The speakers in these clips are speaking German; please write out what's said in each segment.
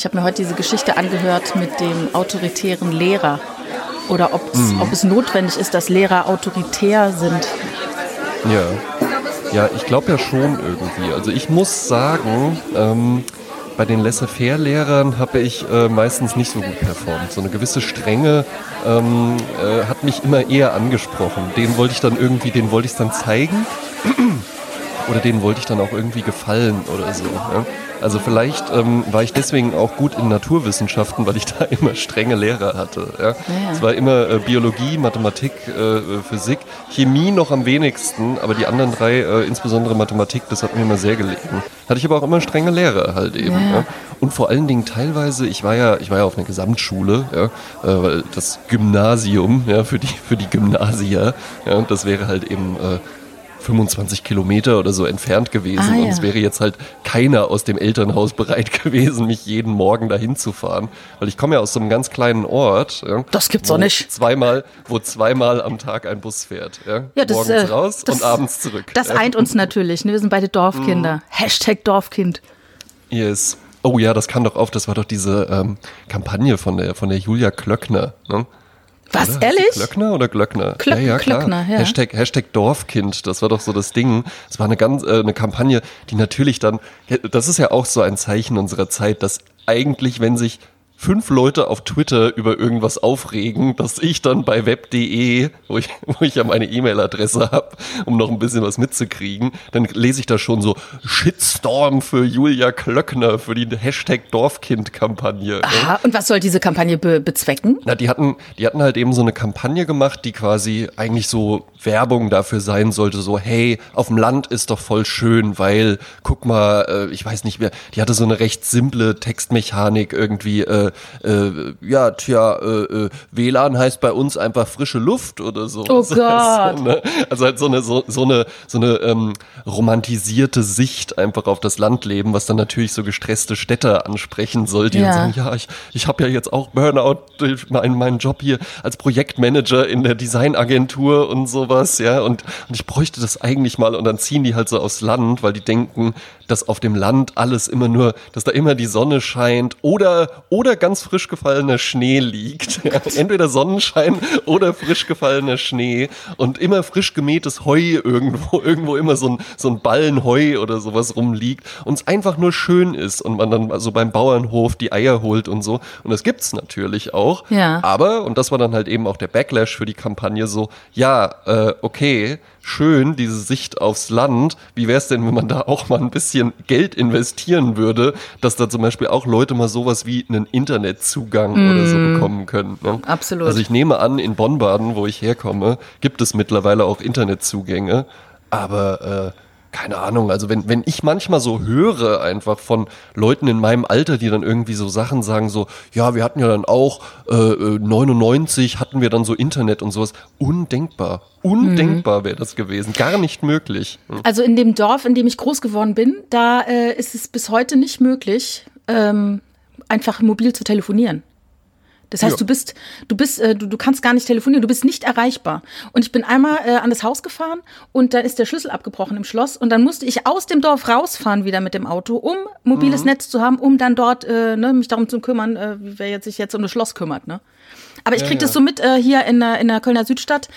Ich habe mir heute diese Geschichte angehört mit dem autoritären Lehrer. Oder mhm. ob es notwendig ist, dass Lehrer autoritär sind. Ja. Ja, ich glaube ja schon irgendwie. Also ich muss sagen, ähm, bei den Laissez-faire-Lehrern habe ich äh, meistens nicht so gut performt. So eine gewisse Strenge ähm, äh, hat mich immer eher angesprochen. Den wollte ich dann irgendwie, den wollte ich dann zeigen. oder denen wollte ich dann auch irgendwie gefallen oder so. Ja? Also vielleicht ähm, war ich deswegen auch gut in Naturwissenschaften, weil ich da immer strenge Lehrer hatte. Ja? Es ja. war immer äh, Biologie, Mathematik, äh, Physik, Chemie noch am wenigsten, aber die anderen drei, äh, insbesondere Mathematik, das hat mir immer sehr gelegen. Hatte ich aber auch immer strenge Lehrer halt eben. Ja. Und vor allen Dingen teilweise, ich war ja, ich war ja auf einer Gesamtschule, äh, weil das Gymnasium, ja, für die, für die Gymnasier, ja, das wäre halt eben äh, 25 Kilometer oder so entfernt gewesen. Ah, ja. Und es wäre jetzt halt keiner aus dem Elternhaus bereit gewesen, mich jeden Morgen dahin zu fahren. Weil ich komme ja aus so einem ganz kleinen Ort. Ja, das gibt's auch nicht. Zweimal, wo zweimal am Tag ein Bus fährt. Ja, ja das, Morgens äh, raus das, und abends zurück. Das eint uns natürlich. Ne? Wir sind beide Dorfkinder. Mm. Hashtag Dorfkind. Yes. Oh ja, das kam doch auf. Das war doch diese ähm, Kampagne von der, von der Julia Klöckner. Ne? Was, oder? ehrlich? Glöckner oder Glöckner? Klöck, ja, ja, klar. Klöckner, ja. Hashtag, Hashtag Dorfkind, das war doch so das Ding. Es war eine ganz, äh, eine Kampagne, die natürlich dann, das ist ja auch so ein Zeichen unserer Zeit, dass eigentlich, wenn sich fünf Leute auf Twitter über irgendwas aufregen, dass ich dann bei web.de, wo ich, wo ich ja meine E-Mail-Adresse habe, um noch ein bisschen was mitzukriegen, dann lese ich da schon so Shitstorm für Julia Klöckner für die Hashtag Dorfkind-Kampagne. Aha, und was soll diese Kampagne be bezwecken? Na, die hatten, die hatten halt eben so eine Kampagne gemacht, die quasi eigentlich so Werbung dafür sein sollte, so, hey, auf dem Land ist doch voll schön, weil, guck mal, äh, ich weiß nicht mehr, die hatte so eine recht simple Textmechanik irgendwie, äh, äh, ja, tja, äh, äh WLAN heißt bei uns einfach frische Luft oder so. Oh Gott. Also, ne? also halt so eine, so, so eine, so eine ähm, romantisierte Sicht einfach auf das Landleben, was dann natürlich so gestresste Städter ansprechen soll, die ja. dann sagen, ja, ich, ich habe ja jetzt auch Burnout meinen, meinen Job hier als Projektmanager in der Designagentur und sowas, ja, und, und ich bräuchte das eigentlich mal und dann ziehen die halt so aufs Land, weil die denken, dass auf dem Land alles immer nur, dass da immer die Sonne scheint oder, oder ganz frisch gefallener Schnee liegt. Ja, entweder Sonnenschein oder frisch gefallener Schnee und immer frisch gemähtes Heu irgendwo, irgendwo immer so ein, so ein Ballen Heu oder sowas rumliegt und es einfach nur schön ist und man dann so also beim Bauernhof die Eier holt und so. Und das gibt's natürlich auch. Ja. Aber, und das war dann halt eben auch der Backlash für die Kampagne so, ja, äh, okay, schön, diese Sicht aufs Land. Wie wäre es denn, wenn man da auch mal ein bisschen Geld investieren würde, dass da zum Beispiel auch Leute mal sowas wie einen Internetzugang mm. oder so bekommen können? Ne? Absolut. Also ich nehme an, in Bonn-Baden, wo ich herkomme, gibt es mittlerweile auch Internetzugänge, aber äh, keine Ahnung, also wenn, wenn ich manchmal so höre einfach von Leuten in meinem Alter, die dann irgendwie so Sachen sagen, so, ja, wir hatten ja dann auch äh, 99 äh, hatten wir dann so Internet und sowas. Undenkbar. Undenkbar wäre das gewesen. Gar nicht möglich. Hm. Also in dem Dorf, in dem ich groß geworden bin, da äh, ist es bis heute nicht möglich, ähm, einfach mobil zu telefonieren. Das heißt, ja. du bist, du bist, äh, du, du kannst gar nicht telefonieren, du bist nicht erreichbar. Und ich bin einmal äh, an das Haus gefahren und da ist der Schlüssel abgebrochen im Schloss und dann musste ich aus dem Dorf rausfahren wieder mit dem Auto, um mobiles mhm. Netz zu haben, um dann dort äh, ne, mich darum zu kümmern, äh, wer jetzt sich jetzt um das Schloss kümmert. Ne? Aber ich krieg ja, ja. das so mit äh, hier in der, in der Kölner Südstadt,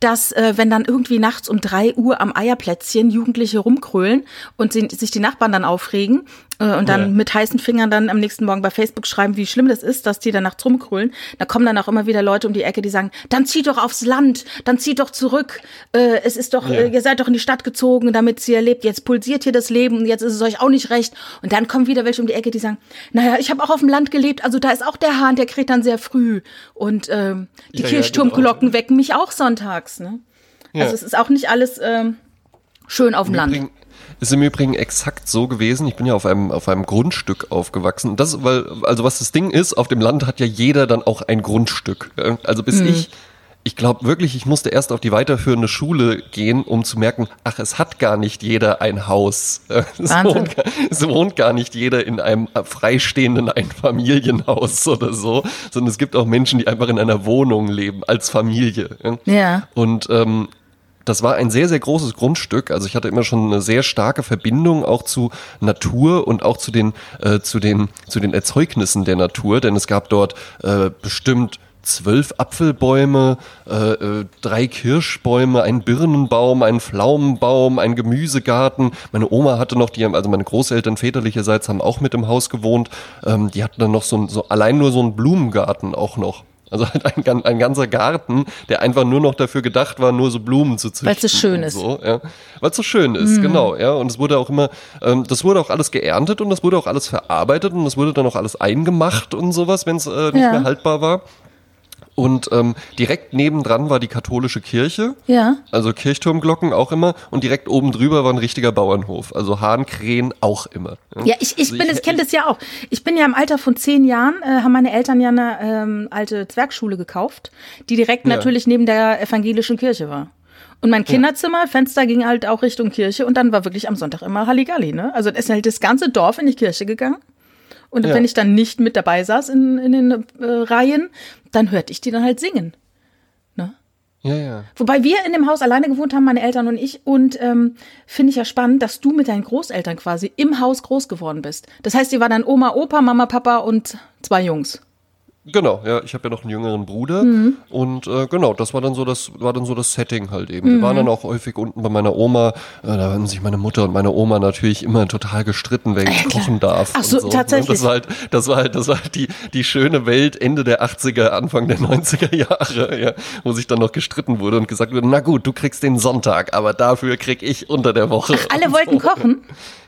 dass äh, wenn dann irgendwie nachts um drei Uhr am Eierplätzchen Jugendliche rumkrölen und sie, sich die Nachbarn dann aufregen und dann ja. mit heißen Fingern dann am nächsten Morgen bei Facebook schreiben, wie schlimm das ist, dass die dann nachts rumkrölen, da kommen dann auch immer wieder Leute um die Ecke, die sagen, dann zieht doch aufs Land, dann zieht doch zurück, äh, es ist doch, äh, ihr seid doch in die Stadt gezogen, damit sie erlebt, jetzt pulsiert hier das Leben, jetzt ist es euch auch nicht recht. Und dann kommen wieder welche um die Ecke, die sagen, naja, ich habe auch auf dem Land gelebt, also da ist auch der Hahn, der kräht dann sehr früh. Und ähm, die ja, Kirchturmglocken ja, genau. wecken mich auch sonntags. Ne? Ja. Also es ist auch nicht alles ähm, schön auf dem Land. Ist im Übrigen exakt so gewesen. Ich bin ja auf einem, auf einem Grundstück aufgewachsen. Das, weil, also was das Ding ist, auf dem Land hat ja jeder dann auch ein Grundstück. Also bis mhm. ich ich glaube wirklich, ich musste erst auf die weiterführende Schule gehen, um zu merken, ach, es hat gar nicht jeder ein Haus. Es wohnt, es wohnt, gar nicht jeder in einem freistehenden Einfamilienhaus oder so, sondern es gibt auch Menschen, die einfach in einer Wohnung leben, als Familie. Ja. Und ähm, das war ein sehr, sehr großes Grundstück. Also ich hatte immer schon eine sehr starke Verbindung auch zu Natur und auch zu den, äh, zu den, zu den Erzeugnissen der Natur, denn es gab dort äh, bestimmt zwölf Apfelbäume, äh, äh, drei Kirschbäume, ein Birnenbaum, ein Pflaumenbaum, ein Gemüsegarten. Meine Oma hatte noch, die, also meine Großeltern väterlicherseits haben auch mit im Haus gewohnt. Ähm, die hatten dann noch so, so allein nur so einen Blumengarten auch noch. Also halt ein, ein ganzer Garten, der einfach nur noch dafür gedacht war, nur so Blumen zu züchten. Weil es so schön ist. So, ja. Weil es so schön ist, mhm. genau. Ja. Und es wurde auch immer, ähm, das wurde auch alles geerntet und das wurde auch alles verarbeitet und das wurde dann auch alles eingemacht und sowas, wenn es äh, nicht ja. mehr haltbar war. Und ähm, direkt nebendran war die katholische Kirche. Ja. Also Kirchturmglocken auch immer. Und direkt oben drüber war ein richtiger Bauernhof. Also Hahnkrähen auch immer. Ja, ja ich, ich also bin, ich, ich kenne das ja auch. Ich bin ja im Alter von zehn Jahren, äh, haben meine Eltern ja eine ähm, alte Zwergschule gekauft, die direkt ja. natürlich neben der evangelischen Kirche war. Und mein Kinderzimmer. Fenster ging halt auch Richtung Kirche und dann war wirklich am Sonntag immer Halligalli, ne? Also ist halt das ganze Dorf in die Kirche gegangen. Und ja. wenn ich dann nicht mit dabei saß in, in den äh, Reihen, dann hörte ich die dann halt singen. Ne? Ja, ja. Wobei wir in dem Haus alleine gewohnt haben, meine Eltern und ich. Und ähm, finde ich ja spannend, dass du mit deinen Großeltern quasi im Haus groß geworden bist. Das heißt, ihr war dann Oma, Opa, Mama, Papa und zwei Jungs. Genau, ja, ich habe ja noch einen jüngeren Bruder mhm. und äh, genau, das war dann so das war dann so das Setting halt eben. Mhm. Wir waren dann auch häufig unten bei meiner Oma, äh, da haben sich meine Mutter und meine Oma natürlich immer total gestritten, wer jetzt kochen darf. Ach so, so, ne? tatsächlich. Das war halt das war halt das war halt die die schöne Welt Ende der 80er, Anfang der 90er Jahre, ja, wo sich dann noch gestritten wurde und gesagt wurde, na gut, du kriegst den Sonntag, aber dafür krieg ich unter der Woche. Ach, alle wollten so. kochen.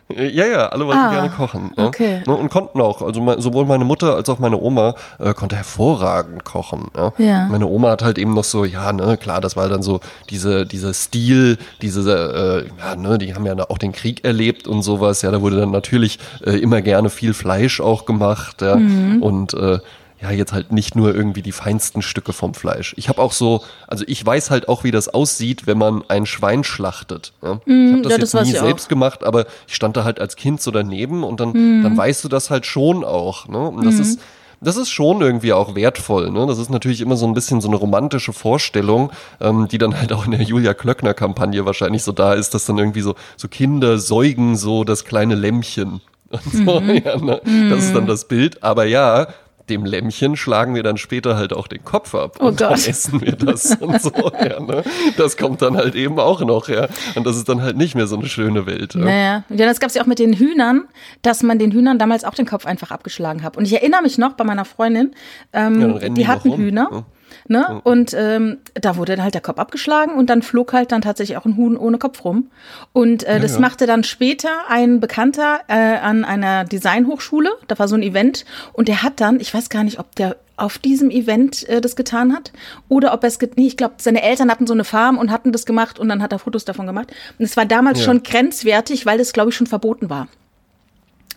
Ja, ja, alle wollten ah, gerne kochen. Ne? Okay. Ne, und konnten auch. Also sowohl meine Mutter als auch meine Oma äh, konnte hervorragend kochen. Ja? ja? Meine Oma hat halt eben noch so, ja, ne, klar, das war dann so diese, dieser Stil, diese, äh, ja, ne, die haben ja auch den Krieg erlebt und sowas. Ja, da wurde dann natürlich äh, immer gerne viel Fleisch auch gemacht. Ja? Mhm. Und äh, ja, jetzt halt nicht nur irgendwie die feinsten Stücke vom Fleisch. Ich habe auch so, also ich weiß halt auch, wie das aussieht, wenn man ein Schwein schlachtet. Ja? Mm, ich habe das ja, jetzt das nie selbst auch. gemacht, aber ich stand da halt als Kind so daneben und dann, mm. dann weißt du das halt schon auch. Ne? Und das mm. ist, das ist schon irgendwie auch wertvoll. Ne? Das ist natürlich immer so ein bisschen so eine romantische Vorstellung, ähm, die dann halt auch in der Julia Klöckner-Kampagne wahrscheinlich so da ist, dass dann irgendwie so, so Kinder säugen so das kleine Lämmchen. So, mhm. ja, ne? Das ist dann mhm. das Bild. Aber ja, dem Lämmchen schlagen wir dann später halt auch den Kopf ab oh und dann essen wir das und so. Ja, ne? Das kommt dann halt eben auch noch, ja. Und das ist dann halt nicht mehr so eine schöne Welt. Ja. Naja, ja, das gab es ja auch mit den Hühnern, dass man den Hühnern damals auch den Kopf einfach abgeschlagen hat. Und ich erinnere mich noch bei meiner Freundin, ähm, ja, die, die hatten Hühner. Ja. Ne? Mhm. Und ähm, da wurde dann halt der Kopf abgeschlagen und dann flog halt dann tatsächlich auch ein Huhn ohne Kopf rum. Und äh, ja, das ja. machte dann später ein Bekannter äh, an einer Designhochschule. Da war so ein Event und der hat dann, ich weiß gar nicht, ob der auf diesem Event äh, das getan hat oder ob er es, nee, ich glaube, seine Eltern hatten so eine Farm und hatten das gemacht und dann hat er Fotos davon gemacht. Und es war damals ja. schon grenzwertig, weil das, glaube ich, schon verboten war.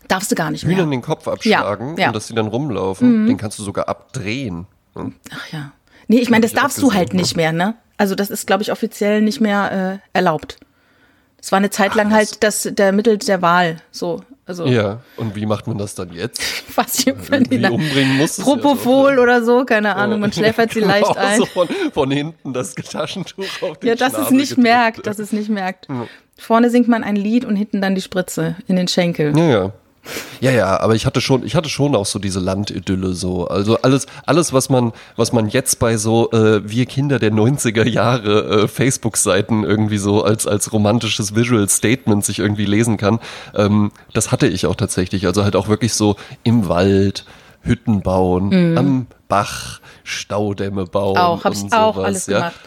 Darfst du gar nicht mehr. Hühnern den Kopf abschlagen ja, und dass sie dann rumlaufen. Mhm. Den kannst du sogar abdrehen. Ach ja. Nee, ich meine, das darfst du halt nicht mehr, ne? Also das ist, glaube ich, offiziell nicht mehr äh, erlaubt. Es war eine Zeit lang Ach, halt das der Mittel der Wahl, so. Also, ja, und wie macht man das dann jetzt? Was ich Irgendwie umbringen muss. Propofol ja oder so, keine Ahnung, man schläfert sie genau, leicht ein. So von, von hinten das Taschentuch auf den Ja, dass es nicht gedrückt. merkt, dass es nicht merkt. Ja. Vorne singt man ein Lied und hinten dann die Spritze in den Schenkel. Ja, ja. Ja, ja, aber ich hatte schon, ich hatte schon auch so diese Landidylle so. Also alles, alles, was man, was man jetzt bei so äh, wir Kinder der 90er Jahre äh, Facebook-Seiten irgendwie so als, als romantisches Visual Statement sich irgendwie lesen kann, ähm, das hatte ich auch tatsächlich. Also halt auch wirklich so im Wald, Hütten bauen, mhm. am Bach, Staudämme bauen. Auch, hab's auch alles ja. gemacht.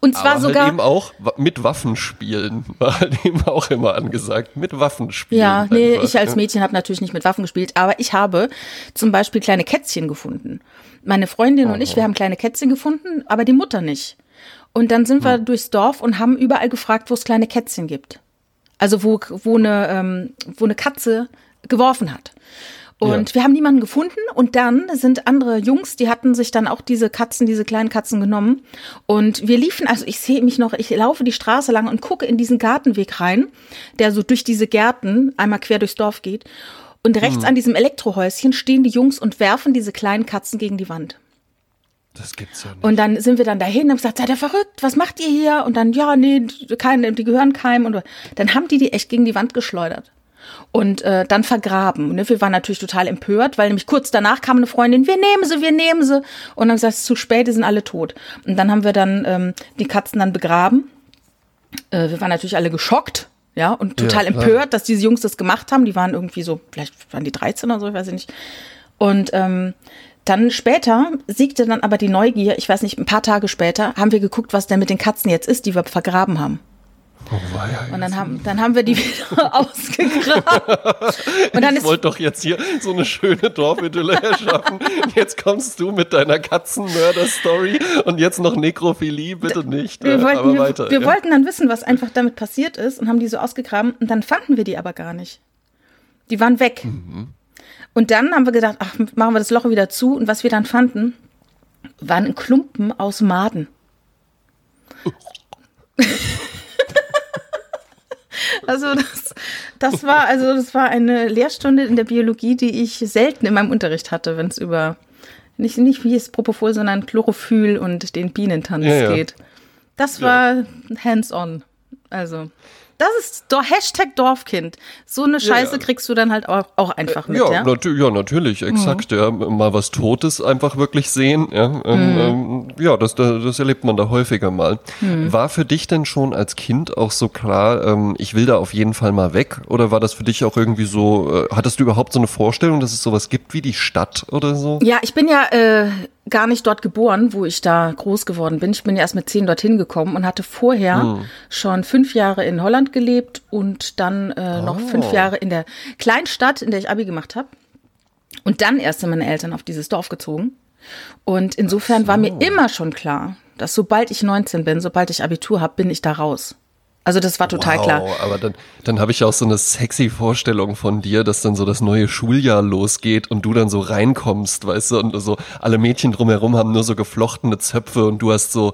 Und zwar Aber sogar. Halt eben auch mit Waffen spielen. War halt eben auch immer angesagt. Mit Waffen spielen. Ja, nee, einfach. ich als Mädchen habe natürlich nicht mit Waffen gespielt, aber ich habe zum Beispiel kleine Kätzchen gefunden. Meine Freundin oh. und ich, wir haben kleine Kätzchen gefunden, aber die Mutter nicht. Und dann sind wir hm. durchs Dorf und haben überall gefragt, wo es kleine Kätzchen gibt. Also wo, wo, eine, ähm, wo eine Katze geworfen hat. Und ja. wir haben niemanden gefunden und dann sind andere Jungs, die hatten sich dann auch diese Katzen, diese kleinen Katzen genommen und wir liefen, also ich sehe mich noch, ich laufe die Straße lang und gucke in diesen Gartenweg rein, der so durch diese Gärten einmal quer durchs Dorf geht und rechts mhm. an diesem Elektrohäuschen stehen die Jungs und werfen diese kleinen Katzen gegen die Wand. Das gibt's ja nicht. Und dann sind wir dann dahin und haben gesagt, seid ihr verrückt? Was macht ihr hier? Und dann, ja, nee, keine, die gehören keinem. Und dann haben die die echt gegen die Wand geschleudert und äh, dann vergraben. Ne? Wir waren natürlich total empört, weil nämlich kurz danach kam eine Freundin, wir nehmen sie, wir nehmen sie. Und dann gesagt, es ist zu spät, die sind alle tot. Und dann haben wir dann ähm, die Katzen dann begraben. Äh, wir waren natürlich alle geschockt. Ja, und total ja, empört, dass diese Jungs das gemacht haben. Die waren irgendwie so, vielleicht waren die 13 oder so, ich weiß nicht. Und ähm, dann später siegte dann aber die Neugier, ich weiß nicht, ein paar Tage später, haben wir geguckt, was denn mit den Katzen jetzt ist, die wir vergraben haben. Oh, ja, und dann haben, dann haben wir die wieder ausgegraben. Und dann ich wollte doch jetzt hier so eine schöne Dorfidylle erschaffen. Jetzt kommst du mit deiner Katzenmörder-Story und jetzt noch Nekrophilie, bitte nicht. Wir, wollten, aber weiter, wir, wir ja. wollten dann wissen, was einfach damit passiert ist und haben die so ausgegraben und dann fanden wir die aber gar nicht. Die waren weg. Mhm. Und dann haben wir gedacht, ach, machen wir das Loch wieder zu und was wir dann fanden, waren Klumpen aus Maden. Also das, das war also das war eine Lehrstunde in der Biologie, die ich selten in meinem Unterricht hatte, wenn es über nicht nicht wie es Propofol, sondern Chlorophyll und den Bienentanz ja, ja. geht. Das war ja. hands-on. Also das ist doch Hashtag Dorfkind. So eine Scheiße ja, ja. kriegst du dann halt auch, auch einfach mit, ja? Ja, nat ja natürlich, exakt. Mhm. Ja. Mal was Totes einfach wirklich sehen. Ja, ähm, mhm. ähm, ja das, das erlebt man da häufiger mal. Mhm. War für dich denn schon als Kind auch so klar, ähm, ich will da auf jeden Fall mal weg? Oder war das für dich auch irgendwie so, äh, hattest du überhaupt so eine Vorstellung, dass es sowas gibt wie die Stadt oder so? Ja, ich bin ja äh, gar nicht dort geboren, wo ich da groß geworden bin. Ich bin ja erst mit zehn dorthin gekommen und hatte vorher mhm. schon fünf Jahre in Holland gelebt und dann äh, oh. noch fünf Jahre in der Kleinstadt, in der ich Abi gemacht habe. Und dann erst sind meine Eltern auf dieses Dorf gezogen. Und insofern so. war mir immer schon klar, dass sobald ich 19 bin, sobald ich Abitur habe, bin ich da raus. Also das war total wow, klar. Aber dann, dann habe ich auch so eine sexy Vorstellung von dir, dass dann so das neue Schuljahr losgeht und du dann so reinkommst, weißt du, und so alle Mädchen drumherum haben nur so geflochtene Zöpfe und du hast so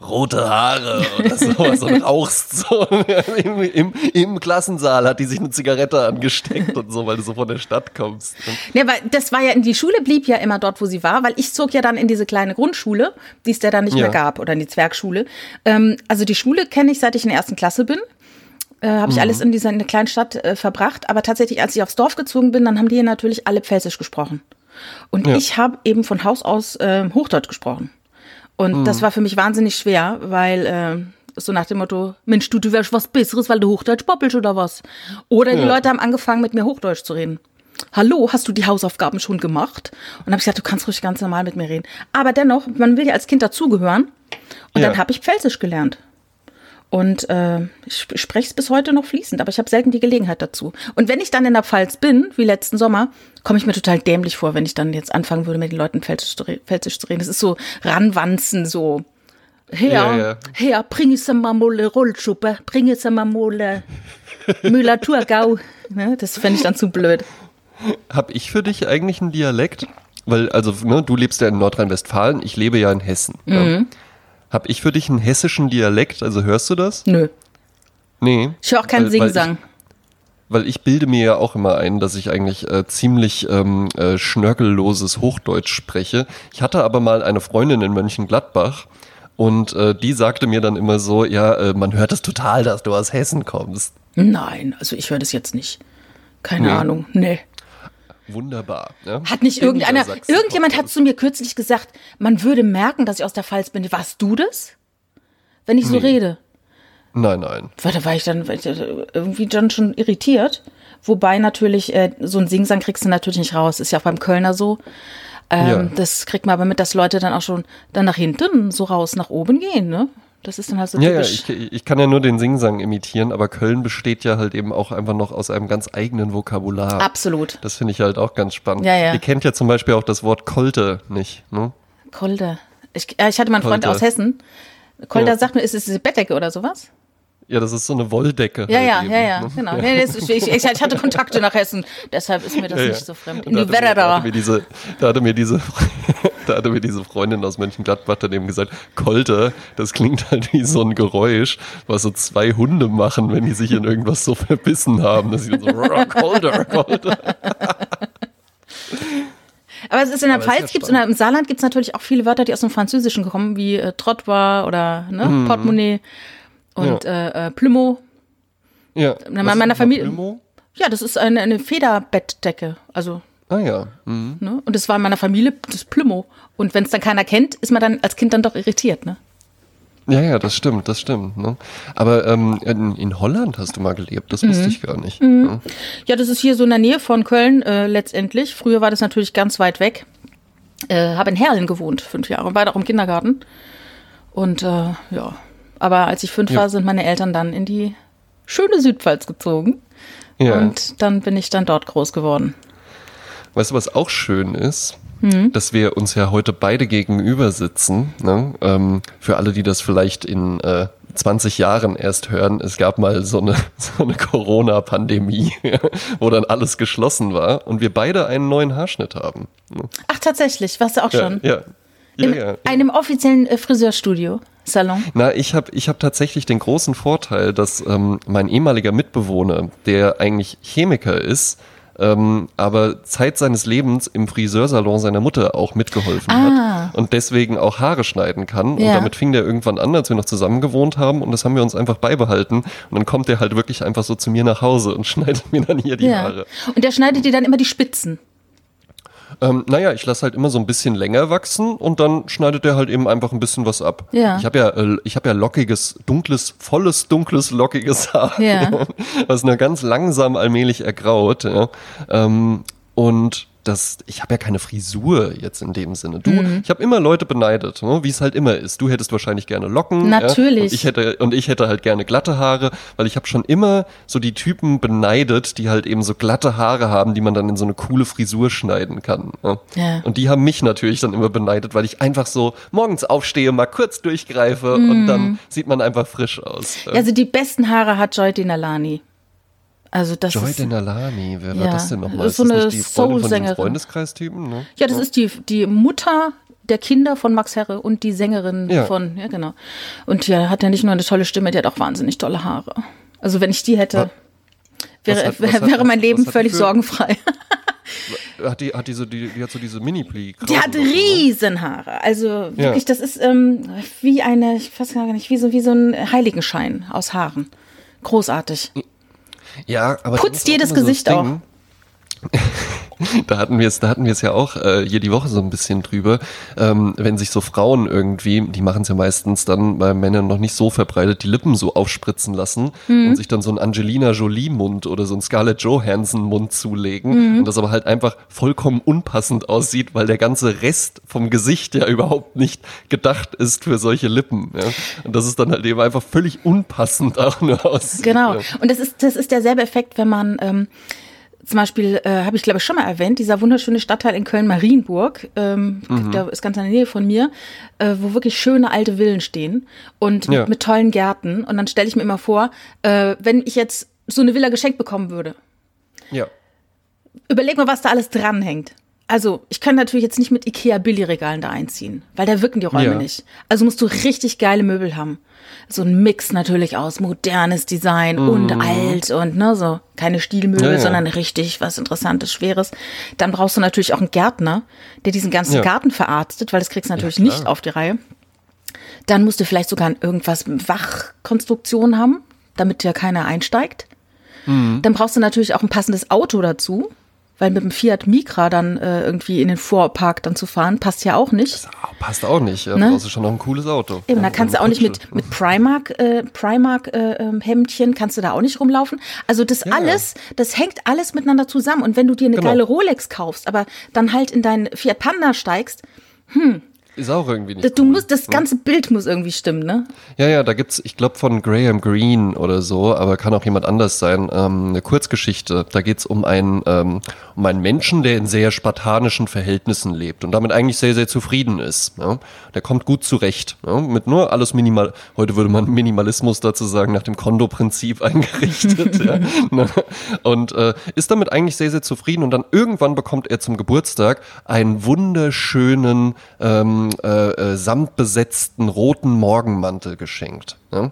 rote Haare oder sowas und rauchst so Im, im, im, Klassensaal hat die sich eine Zigarette angesteckt und so, weil du so von der Stadt kommst. Ja, weil das war ja, die Schule blieb ja immer dort, wo sie war, weil ich zog ja dann in diese kleine Grundschule, die es da dann nicht ja. mehr gab, oder in die Zwergschule. Ähm, also die Schule kenne ich, seit ich in der ersten Klasse bin. Äh, habe ich mhm. alles in dieser in der kleinen Stadt äh, verbracht. Aber tatsächlich, als ich aufs Dorf gezogen bin, dann haben die hier natürlich alle Pfälzisch gesprochen. Und ja. ich habe eben von Haus aus äh, Hochdeutsch gesprochen. Und mhm. das war für mich wahnsinnig schwer, weil äh, so nach dem Motto, Mensch, du, du wärst was Besseres, weil du Hochdeutsch boppelst oder was. Oder die ja. Leute haben angefangen, mit mir Hochdeutsch zu reden. Hallo, hast du die Hausaufgaben schon gemacht? Und dann habe ich gesagt, du kannst ruhig ganz normal mit mir reden. Aber dennoch, man will ja als Kind dazugehören. Und ja. dann habe ich Pfälzisch gelernt. Und äh, ich spreche es bis heute noch fließend, aber ich habe selten die Gelegenheit dazu. Und wenn ich dann in der Pfalz bin, wie letzten Sommer, komme ich mir total dämlich vor, wenn ich dann jetzt anfangen würde, mit den Leuten Pfälzisch zu, reden. Das ist so ranwanzen, so her, ja, ja. her, bring es mal Molle Rollschuppe, bring es mal Molle Müller-Thurgau. Ne, das fände ich dann zu blöd. Hab ich für dich eigentlich einen Dialekt? Weil, also, ne, du lebst ja in Nordrhein-Westfalen, ich lebe ja in Hessen. Mhm. Ja. Hab ich für dich einen hessischen Dialekt? Also hörst du das? Nö. Nee. Ich höre auch keinen Singsang. Weil ich bilde mir ja auch immer ein, dass ich eigentlich äh, ziemlich ähm, äh, schnörkelloses Hochdeutsch spreche. Ich hatte aber mal eine Freundin in Mönchengladbach und äh, die sagte mir dann immer so, ja, äh, man hört es total, dass du aus Hessen kommst. Nein, also ich höre das jetzt nicht. Keine nee. Ahnung, nee. Wunderbar. Ja? Hat nicht irgendeiner, irgendjemand hat zu mir kürzlich gesagt, man würde merken, dass ich aus der Pfalz bin. Warst du das? Wenn ich so nee. rede? Nein, nein. Da war ich dann irgendwie dann schon irritiert. Wobei natürlich, äh, so ein Singsang kriegst du natürlich nicht raus. Ist ja auch beim Kölner so. Ähm, ja. Das kriegt man aber mit, dass Leute dann auch schon dann nach hinten so raus nach oben gehen, ne? Das ist dann halt so ja. Ja, ich, ich kann ja nur den Singsang imitieren, aber Köln besteht ja halt eben auch einfach noch aus einem ganz eigenen Vokabular. Absolut. Das finde ich halt auch ganz spannend. Ja, ja. Ihr kennt ja zum Beispiel auch das Wort Kolte nicht, ne? Kolte. Ich, äh, ich hatte mal einen Freund aus Hessen. Kolder ja. sagt mir, ist es diese Bettdecke oder sowas? Ja, das ist so eine Wolldecke. Ja, halt ja, eben, ja, ja, ne? genau. Nee, ist, ich, ich, hatte Kontakte nach Hessen, deshalb ist mir das ja, nicht so fremd. In die Werder. Da hatte mir diese, da hatte mir diese, da hatte mir diese Freundin aus Mönchengladbach dann eben gesagt, Kolter, das klingt halt wie so ein Geräusch, was so zwei Hunde machen, wenn die sich in irgendwas so verbissen haben. dass sie so, Kolter, Kolter. Aber es ist in der Aber ja Pfalz gibt's, und im Saarland gibt es natürlich auch viele Wörter, die aus dem Französischen kommen, wie äh, Trottoir oder ne, Mhm. Portemonnaie und äh, äh, Plumeau. Ja. Na, meiner Familie- Plümo? Ja, das ist eine, eine Federbettdecke. Also, Ah ja. Mhm. ne? Und das war in meiner Familie das Plumeau. Und wenn es dann keiner kennt, ist man dann als Kind dann doch irritiert, ne? Ja, ja, das stimmt, das stimmt. Ne? Aber ähm, in, in Holland hast du mal gelebt, das Mhm. wusste ich gar nicht. Ne? Ja, das ist hier so in der Nähe von Köln äh, letztendlich. Früher war das natürlich ganz weit weg. Äh, habe in Herlen gewohnt, fünf Jahre, war da auch im Kindergarten. Und äh, ja, aber als ich fünf Ja. war, sind meine Eltern dann in die schöne Südpfalz gezogen. Ja. Und dann bin ich dann dort groß geworden. Weißt du, was auch schön ist? Mhm. Dass wir uns ja heute beide gegenüber sitzen. Ne? Ähm, für alle, die das vielleicht in äh, 20 Jahren erst hören, es gab mal so eine, so eine Corona-Pandemie, wo dann alles geschlossen war und wir beide einen neuen Haarschnitt haben. Ne? Ach, tatsächlich, warst du auch Ja, schon? ja. Ja, In ja. einem offiziellen äh, Friseurstudio, Salon. Na, ich habe ich hab tatsächlich den großen Vorteil, dass ähm, mein ehemaliger Mitbewohner, der eigentlich Chemiker ist, ähm, aber Zeit seines Lebens im Friseursalon seiner Mutter auch mitgeholfen Ah. hat und deswegen auch Haare schneiden kann. Ja. Und damit fing der irgendwann an, als wir noch zusammen gewohnt haben und das haben wir uns einfach beibehalten. Und dann kommt der halt wirklich einfach so zu mir nach Hause und schneidet mir dann hier die Ja. Haare. Und der schneidet dir dann immer die Spitzen. Ähm, naja, ich lasse halt immer so ein bisschen länger wachsen und dann schneidet er halt eben einfach ein bisschen was ab. Ja. Ich habe ja, äh, ich habe ja lockiges, dunkles, volles, dunkles, lockiges Haar. Ja. Was nur ganz langsam allmählich ergraut. Ja. Ähm, und das, ich habe ja keine Frisur jetzt in dem Sinne. Du, Mhm. ich habe immer Leute beneidet, ne, wie es halt immer ist. Du hättest wahrscheinlich gerne Locken. Natürlich. Ja, und ich hätte und ich hätte halt gerne glatte Haare, weil ich habe schon immer so die Typen beneidet, die halt eben so glatte Haare haben, die man dann in so eine coole Frisur schneiden kann. Ja. Ja. Und die haben mich natürlich dann immer beneidet, weil ich einfach so morgens aufstehe, mal kurz durchgreife und dann sieht man einfach frisch aus. Mhm. Also die besten Haare hat Joy Denalani. Also das Joy ist, Denalani, wer war Ja, das denn nochmal? ist so eine nicht die Soul-Sängerin. Freundeskreistypen? Ne? Ja, das ist die, die Mutter der Kinder von Max Herre und die Sängerin Ja. von, ja genau. Und die hat ja nicht nur eine tolle Stimme, die hat auch wahnsinnig tolle Haare. Also wenn ich die hätte, wäre, hat- hat- wäre mein Leben völlig für- sorgenfrei. Hat die, hat die, so, die, die hat so diese mini Die hat Riesenhaare. Also wirklich, das ist ähm, wie eine, ich weiß gar nicht, wie so, wie so ein Heiligenschein aus Haaren. Großartig. Ja, aber Putzt jedes immer so Gesicht auch. Da hatten wir es, da hatten wir es ja auch äh, hier die Woche so ein bisschen drüber, ähm, wenn sich so Frauen irgendwie, die machen es ja meistens dann bei Männern noch nicht so verbreitet, die Lippen so aufspritzen lassen Mhm. und sich dann so einen Angelina Jolie Mund oder so einen Scarlett Johansson Mund zulegen Mhm. und das aber halt einfach vollkommen unpassend aussieht, weil der ganze Rest vom Gesicht ja überhaupt nicht gedacht ist für solche Lippen. Ja? Und das ist dann halt eben einfach völlig unpassend auch nur aussieht. Genau. Ja. Und das ist, das ist derselbe Effekt, wenn man ähm, zum Beispiel, äh, habe ich glaube ich schon mal erwähnt, dieser wunderschöne Stadtteil in Köln-Marienburg, ähm, Mhm. der ist ganz in der Nähe von mir, äh, wo wirklich schöne alte Villen stehen und Ja. mit, mit tollen Gärten. Und dann stelle ich mir immer vor, äh, wenn ich jetzt so eine Villa geschenkt bekommen würde, ja. überleg mal, was da alles dranhängt. Also, ich kann natürlich jetzt nicht mit Ikea-Billigregalen da einziehen, weil da wirken die Räume Ja. nicht. Also musst du richtig geile Möbel haben. So ein Mix natürlich aus modernes Design und alt und ne, so keine Stilmöbel. Ja, sondern richtig was Interessantes, Schweres. Dann brauchst du natürlich auch einen Gärtner, der diesen ganzen. Garten verarztet, weil das kriegst du natürlich nicht auf die Reihe. Dann musst du vielleicht sogar irgendwas Wachkonstruktion haben, damit ja keiner einsteigt. Mhm. Dann brauchst du natürlich auch ein passendes Auto dazu, weil mit dem Fiat Micra dann äh, irgendwie in den Vorpark dann zu fahren, passt ja auch nicht. Ah, Passt auch nicht. Ja, Ne? brauchst schon noch ein cooles Auto. Eben, da Ja, kannst du auch nicht mit, mit Primark, äh, Primark äh, ähm, Hemdchen, kannst du da auch nicht rumlaufen. Also das alles, das hängt alles miteinander zusammen. Und wenn du dir eine Genau. geile Rolex kaufst, aber dann halt in deinen Fiat Panda steigst, Ist auch irgendwie nicht das, du cool. musst, das ganze Bild muss irgendwie stimmen, ne? Ja, ja, da gibt's, ich glaube von Graham Greene oder so, aber kann auch jemand anders sein, ähm, eine Kurzgeschichte. Da geht's um einen, ähm, um einen Menschen, der in sehr spartanischen Verhältnissen lebt und damit eigentlich sehr, sehr zufrieden ist. Ja? Der kommt gut zurecht. Ja? Mit nur alles minimal, heute würde man Minimalismus dazu sagen, nach dem Kondo-Prinzip eingerichtet. ja? Ne? Und äh, ist damit eigentlich sehr, sehr zufrieden und dann irgendwann bekommt er zum Geburtstag einen wunderschönen ähm, äh, äh, samtbesetzten roten Morgenmantel geschenkt. Ja?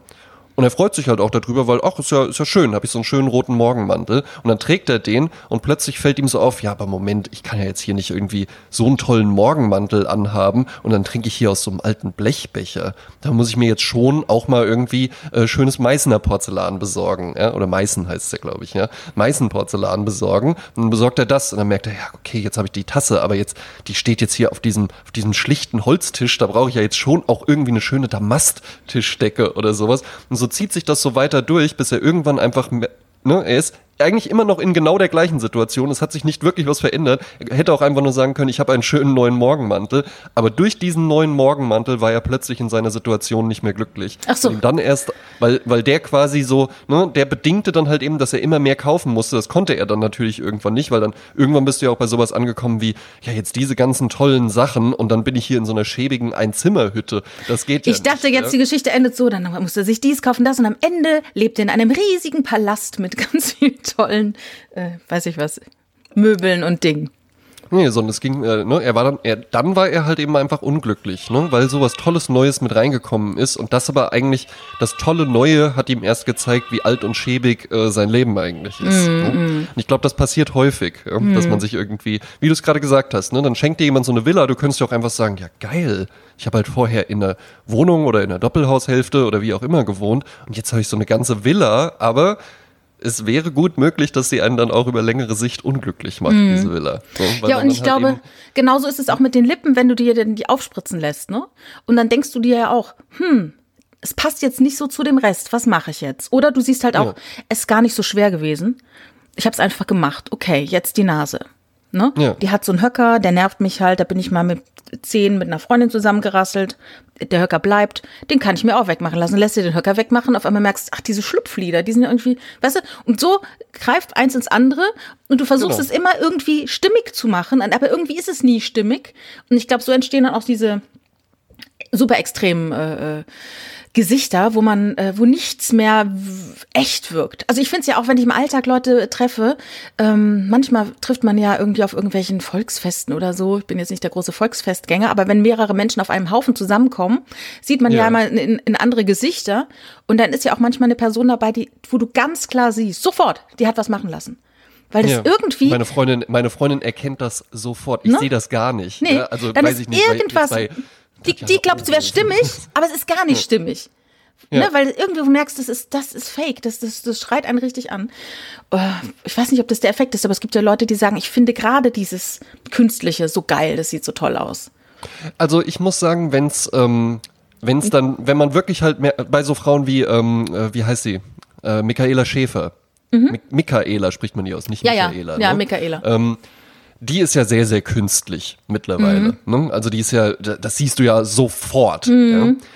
Und er freut sich halt auch darüber, weil, ach, ist ja, ist ja schön, habe ich so einen schönen roten Morgenmantel. Und dann trägt er den und plötzlich fällt ihm so auf, ja, aber Moment, ich kann ja jetzt hier nicht irgendwie so einen tollen Morgenmantel anhaben und dann trinke ich hier aus so einem alten Blechbecher. Da muss ich mir jetzt schon auch mal irgendwie äh, schönes Meißner Porzellan besorgen. Ja? Oder Meißen heißt es ja, glaube ich, ja. Meißen Porzellan besorgen. Und dann besorgt er das und dann merkt er, ja, okay, jetzt habe ich die Tasse, aber jetzt, die steht jetzt hier auf diesem, auf diesem schlichten Holztisch, da brauche ich ja jetzt schon auch irgendwie eine schöne Damasttischdecke oder sowas. Und so zieht sich das so weiter durch, bis er irgendwann einfach, ne, er ist eigentlich immer noch in genau der gleichen Situation. Es hat sich nicht wirklich was verändert. Er hätte auch einfach nur sagen können, ich habe einen schönen neuen Morgenmantel. Aber durch diesen neuen Morgenmantel war er plötzlich in seiner Situation nicht mehr glücklich. Ach so. Und dann erst, weil, weil der quasi so, ne, der bedingte dann halt eben, dass er immer mehr kaufen musste. Das konnte er dann natürlich irgendwann nicht, weil dann irgendwann bist du ja auch bei sowas angekommen wie, ja, jetzt diese ganzen tollen Sachen und dann bin ich hier in so einer schäbigen Einzimmerhütte. Das geht ja Ich dachte nicht, jetzt, ja? die Geschichte endet so, dann musste er sich dies kaufen, das und am Ende lebt er in einem riesigen Palast mit ganz vielen tollen, äh, weiß ich was, Möbeln und Dingen. Nee, sondern es ging, äh, ne, er war dann, er, dann war er halt eben einfach unglücklich, ne, weil sowas Tolles Neues mit reingekommen ist und das aber eigentlich, das tolle Neue hat ihm erst gezeigt, wie alt und schäbig äh, sein Leben eigentlich ist. Mm, ne? Und ich glaube, das passiert häufig, ja, dass man sich irgendwie, wie du es gerade gesagt hast, ne, dann schenkt dir jemand so eine Villa, du könntest ja auch einfach sagen, ja geil, ich habe halt vorher in einer Wohnung oder in einer Doppelhaushälfte oder wie auch immer gewohnt und jetzt habe ich so eine ganze Villa, aber es wäre gut möglich, dass sie einen dann auch über längere Sicht unglücklich macht, diese Villa. So, Mhm. Ja, und ich halt glaube, genauso ist es auch mit den Lippen, wenn du dir denn die aufspritzen lässt, ne? Und dann denkst du dir ja auch, hm, es passt jetzt nicht so zu dem Rest, was mache ich jetzt? Oder du siehst halt auch, Ja. es ist gar nicht so schwer gewesen. Ich habe es einfach gemacht. Okay, jetzt die Nase. Ne? Ja. Die hat so einen Höcker, der nervt mich halt. Da bin ich mal mit zehn mit einer Freundin zusammengerasselt. Der Höcker bleibt. Den kann ich mir auch wegmachen lassen. Lässt dir den Höcker wegmachen. Auf einmal merkst du, ach, diese Schlupflieder, die sind ja irgendwie, weißt du? Und so greift eins ins andere und du versuchst Genau. es immer irgendwie stimmig zu machen. Aber irgendwie ist es nie stimmig. Und ich glaube, so entstehen dann auch diese super extremen äh, äh, Gesichter, wo man, äh, wo nichts mehr echt wirkt. Also ich finde es ja auch, wenn ich im Alltag Leute treffe, ähm, manchmal trifft man ja irgendwie auf irgendwelchen Volksfesten oder so. Ich bin jetzt nicht der große Volksfestgänger, aber wenn mehrere Menschen auf einem Haufen zusammenkommen, sieht man ja, Ja. immer in, in andere Gesichter. Und dann ist ja auch manchmal eine Person dabei, die, wo du ganz klar siehst, sofort, die hat was machen lassen. Weil das Ja. irgendwie. Meine Freundin, meine Freundin erkennt das sofort. Ich Ne? sehe das gar nicht. Nee, ja, also dann weiß ist ich nicht. irgendwas. Bei, die, die glaubt, es wäre stimmig, aber es ist gar nicht stimmig. Ja. Ne, weil irgendwie du merkst, das ist, das ist fake, das, das, das schreit einen richtig an. Äh, Ich weiß nicht, ob das der Effekt ist, aber es gibt ja Leute, die sagen, ich finde gerade dieses Künstliche so geil, das sieht so toll aus. Also ich muss sagen, wenn's, ähm, wenn's dann, wenn man wirklich halt mehr, bei so Frauen wie, ähm, äh, wie heißt sie? Äh, Michaela Schäfer. Mi Michaela spricht man die aus, nicht Mhm. Ja, ja. Michaela. Ja, ne? Michaela. Ähm, die ist ja sehr, sehr künstlich mittlerweile. Mhm. Ne? Also die ist ja, da- das siehst du ja sofort. Mhm. Ja?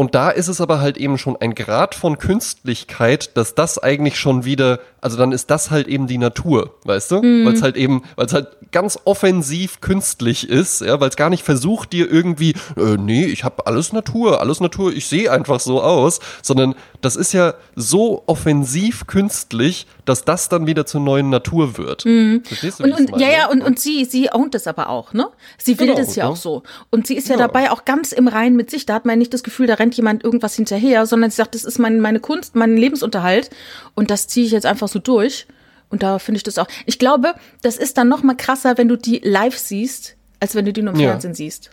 Und da ist es aber halt eben schon ein Grad von Künstlichkeit, dass das eigentlich schon wieder, also dann ist das halt eben die Natur, weißt du? Mhm. Weil es halt eben, weil es halt ganz offensiv künstlich ist, ja, weil es gar nicht versucht dir irgendwie, äh, nee, ich habe alles Natur, alles Natur, ich sehe einfach so aus, sondern das ist ja so offensiv künstlich, dass das dann wieder zur neuen Natur wird. Verstehst du? Mhm. Und, und ja, ja, und, und sie, sie ownt es aber auch, ne? Sie will Genau, das ja ne? auch so. Und sie ist ja, Ja. dabei auch ganz im Reinen mit sich. Da hat man nicht das Gefühl, da rennt jemand irgendwas hinterher, sondern sie sagt, das ist mein, meine Kunst, mein Lebensunterhalt. Und das ziehe ich jetzt einfach so durch. Und da finde ich das auch. Ich glaube, das ist dann noch mal krasser, wenn du die live siehst, als wenn du die nur im Ja. Fernsehen siehst.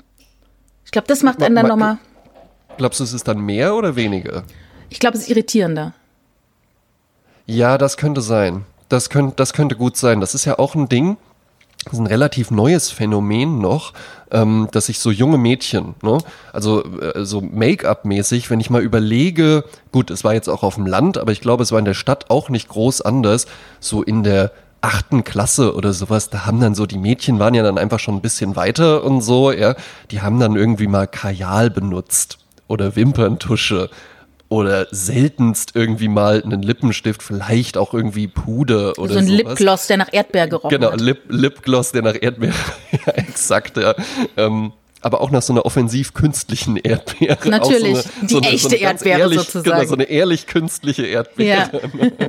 Ich glaube, das macht einen dann ma- noch mal. Glaubst du, es ist dann mehr oder weniger? Ich glaube, es ist irritierender. Ja, das könnte sein. Das könnte, das könnte gut sein. Das ist ja auch ein Ding, das ist ein relativ neues Phänomen noch, ähm, dass sich so junge Mädchen, ne, also äh, so Make-up-mäßig, wenn ich mal überlege, gut, es war jetzt auch auf dem Land, aber ich glaube, es war in der Stadt auch nicht groß anders, so in der achten Klasse oder sowas, da haben dann so, die Mädchen waren ja dann einfach schon ein bisschen weiter und so, ja, die haben dann irgendwie mal Kajal benutzt oder Wimperntusche oder seltenst irgendwie mal einen Lippenstift, vielleicht auch irgendwie Puder oder so ein sowas. Lipgloss, der nach Erdbeer gerochen Genau, hat. Lip, Lipgloss, der nach Erdbeer, ja, exakt, ja. Ähm, aber auch nach so einer offensiv künstlichen Erdbeere. Natürlich, so eine, die so eine, echte so Erdbeere ehrlich, sozusagen. Genau, so eine ehrlich künstliche Erdbeere. Ja.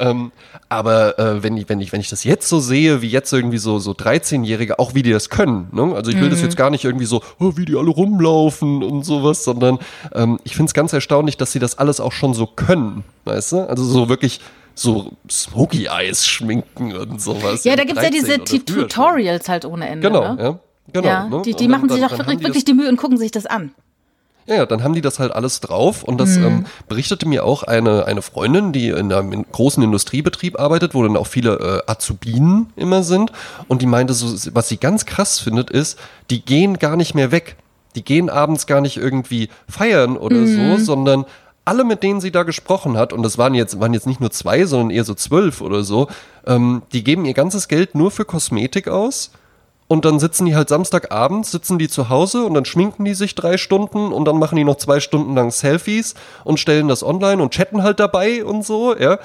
ähm, aber äh, wenn, ich, wenn, ich, wenn ich das jetzt so sehe, wie jetzt irgendwie so, so 13-Jährige, auch wie die das können, ne? also ich will mhm. das jetzt gar nicht irgendwie so, oh, wie die alle rumlaufen und sowas, sondern ähm, ich finde es ganz erstaunlich, dass sie das alles auch schon so können, weißt du? Also so wirklich so Smoky Eyes schminken und sowas. Ja, da gibt es ja diese Tutorials halt ohne Ende. Genau, ne? ja. Genau, ja, ne? die, die machen dann, sich auch wirklich, wirklich die Mühe und gucken sich das an. Ja, ja, dann haben die das halt alles drauf und das mhm. ähm, berichtete mir auch eine, eine Freundin, die in einem großen Industriebetrieb arbeitet, wo dann auch viele äh, Azubinen immer sind und die meinte so, was sie ganz krass findet ist, die gehen gar nicht mehr weg. Die gehen abends gar nicht irgendwie feiern oder mhm. so, sondern alle, mit denen sie da gesprochen hat, und das waren jetzt, waren jetzt nicht nur zwei, sondern eher so zwölf oder so, ähm, die geben ihr ganzes Geld nur für Kosmetik aus und dann sitzen die halt Samstagabend, sitzen die zu Hause und dann schminken die sich drei Stunden und dann machen die noch zwei Stunden lang Selfies und stellen das online und chatten halt dabei und so, ja.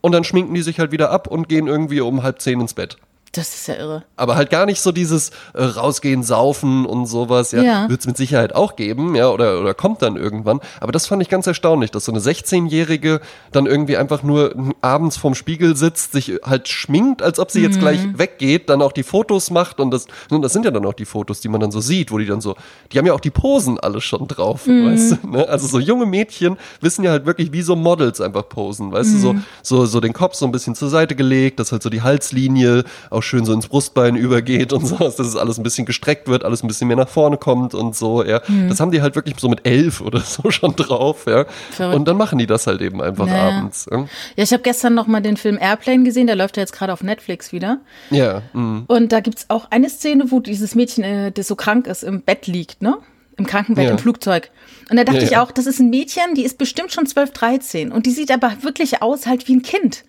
Und dann schminken die sich halt wieder ab und gehen irgendwie um halb zehn ins Bett. Das ist ja irre. Aber halt gar nicht so dieses äh, rausgehen, saufen und sowas, ja. ja. Wird es mit Sicherheit auch geben, ja, oder, oder kommt dann irgendwann. Aber das fand ich ganz erstaunlich, dass so eine 16-Jährige dann irgendwie einfach nur abends vorm Spiegel sitzt, sich halt schminkt, als ob sie mhm. jetzt gleich weggeht, dann auch die Fotos macht und das, und das sind ja dann auch die Fotos, die man dann so sieht, wo die dann so, die haben ja auch die Posen alle schon drauf, mhm. weißt du, ne? Also so junge Mädchen wissen ja halt wirklich wie so Models einfach posen, weißt mhm. du, so, mhm. so, so den Kopf so ein bisschen zur Seite gelegt, dass halt so die Halslinie auch schön so ins Brustbein übergeht und so, dass es alles ein bisschen gestreckt wird, alles ein bisschen mehr nach vorne kommt und so, ja. Mhm. Das haben die halt wirklich so mit elf oder so schon drauf, ja. Verrückt. Und dann machen die das halt eben einfach naja. abends. Ja, ja ich habe gestern noch mal den Film Airplane gesehen, der läuft ja jetzt gerade auf Netflix wieder. Ja. Mh. Und da gibt es auch eine Szene, wo dieses Mädchen, äh, das so krank ist, im Bett liegt, ne? im Krankenbett, ja. im Flugzeug. Und da dachte ja, ich auch, das ist ein Mädchen, die ist bestimmt schon 12, 13 und die sieht aber wirklich aus halt wie ein Kind.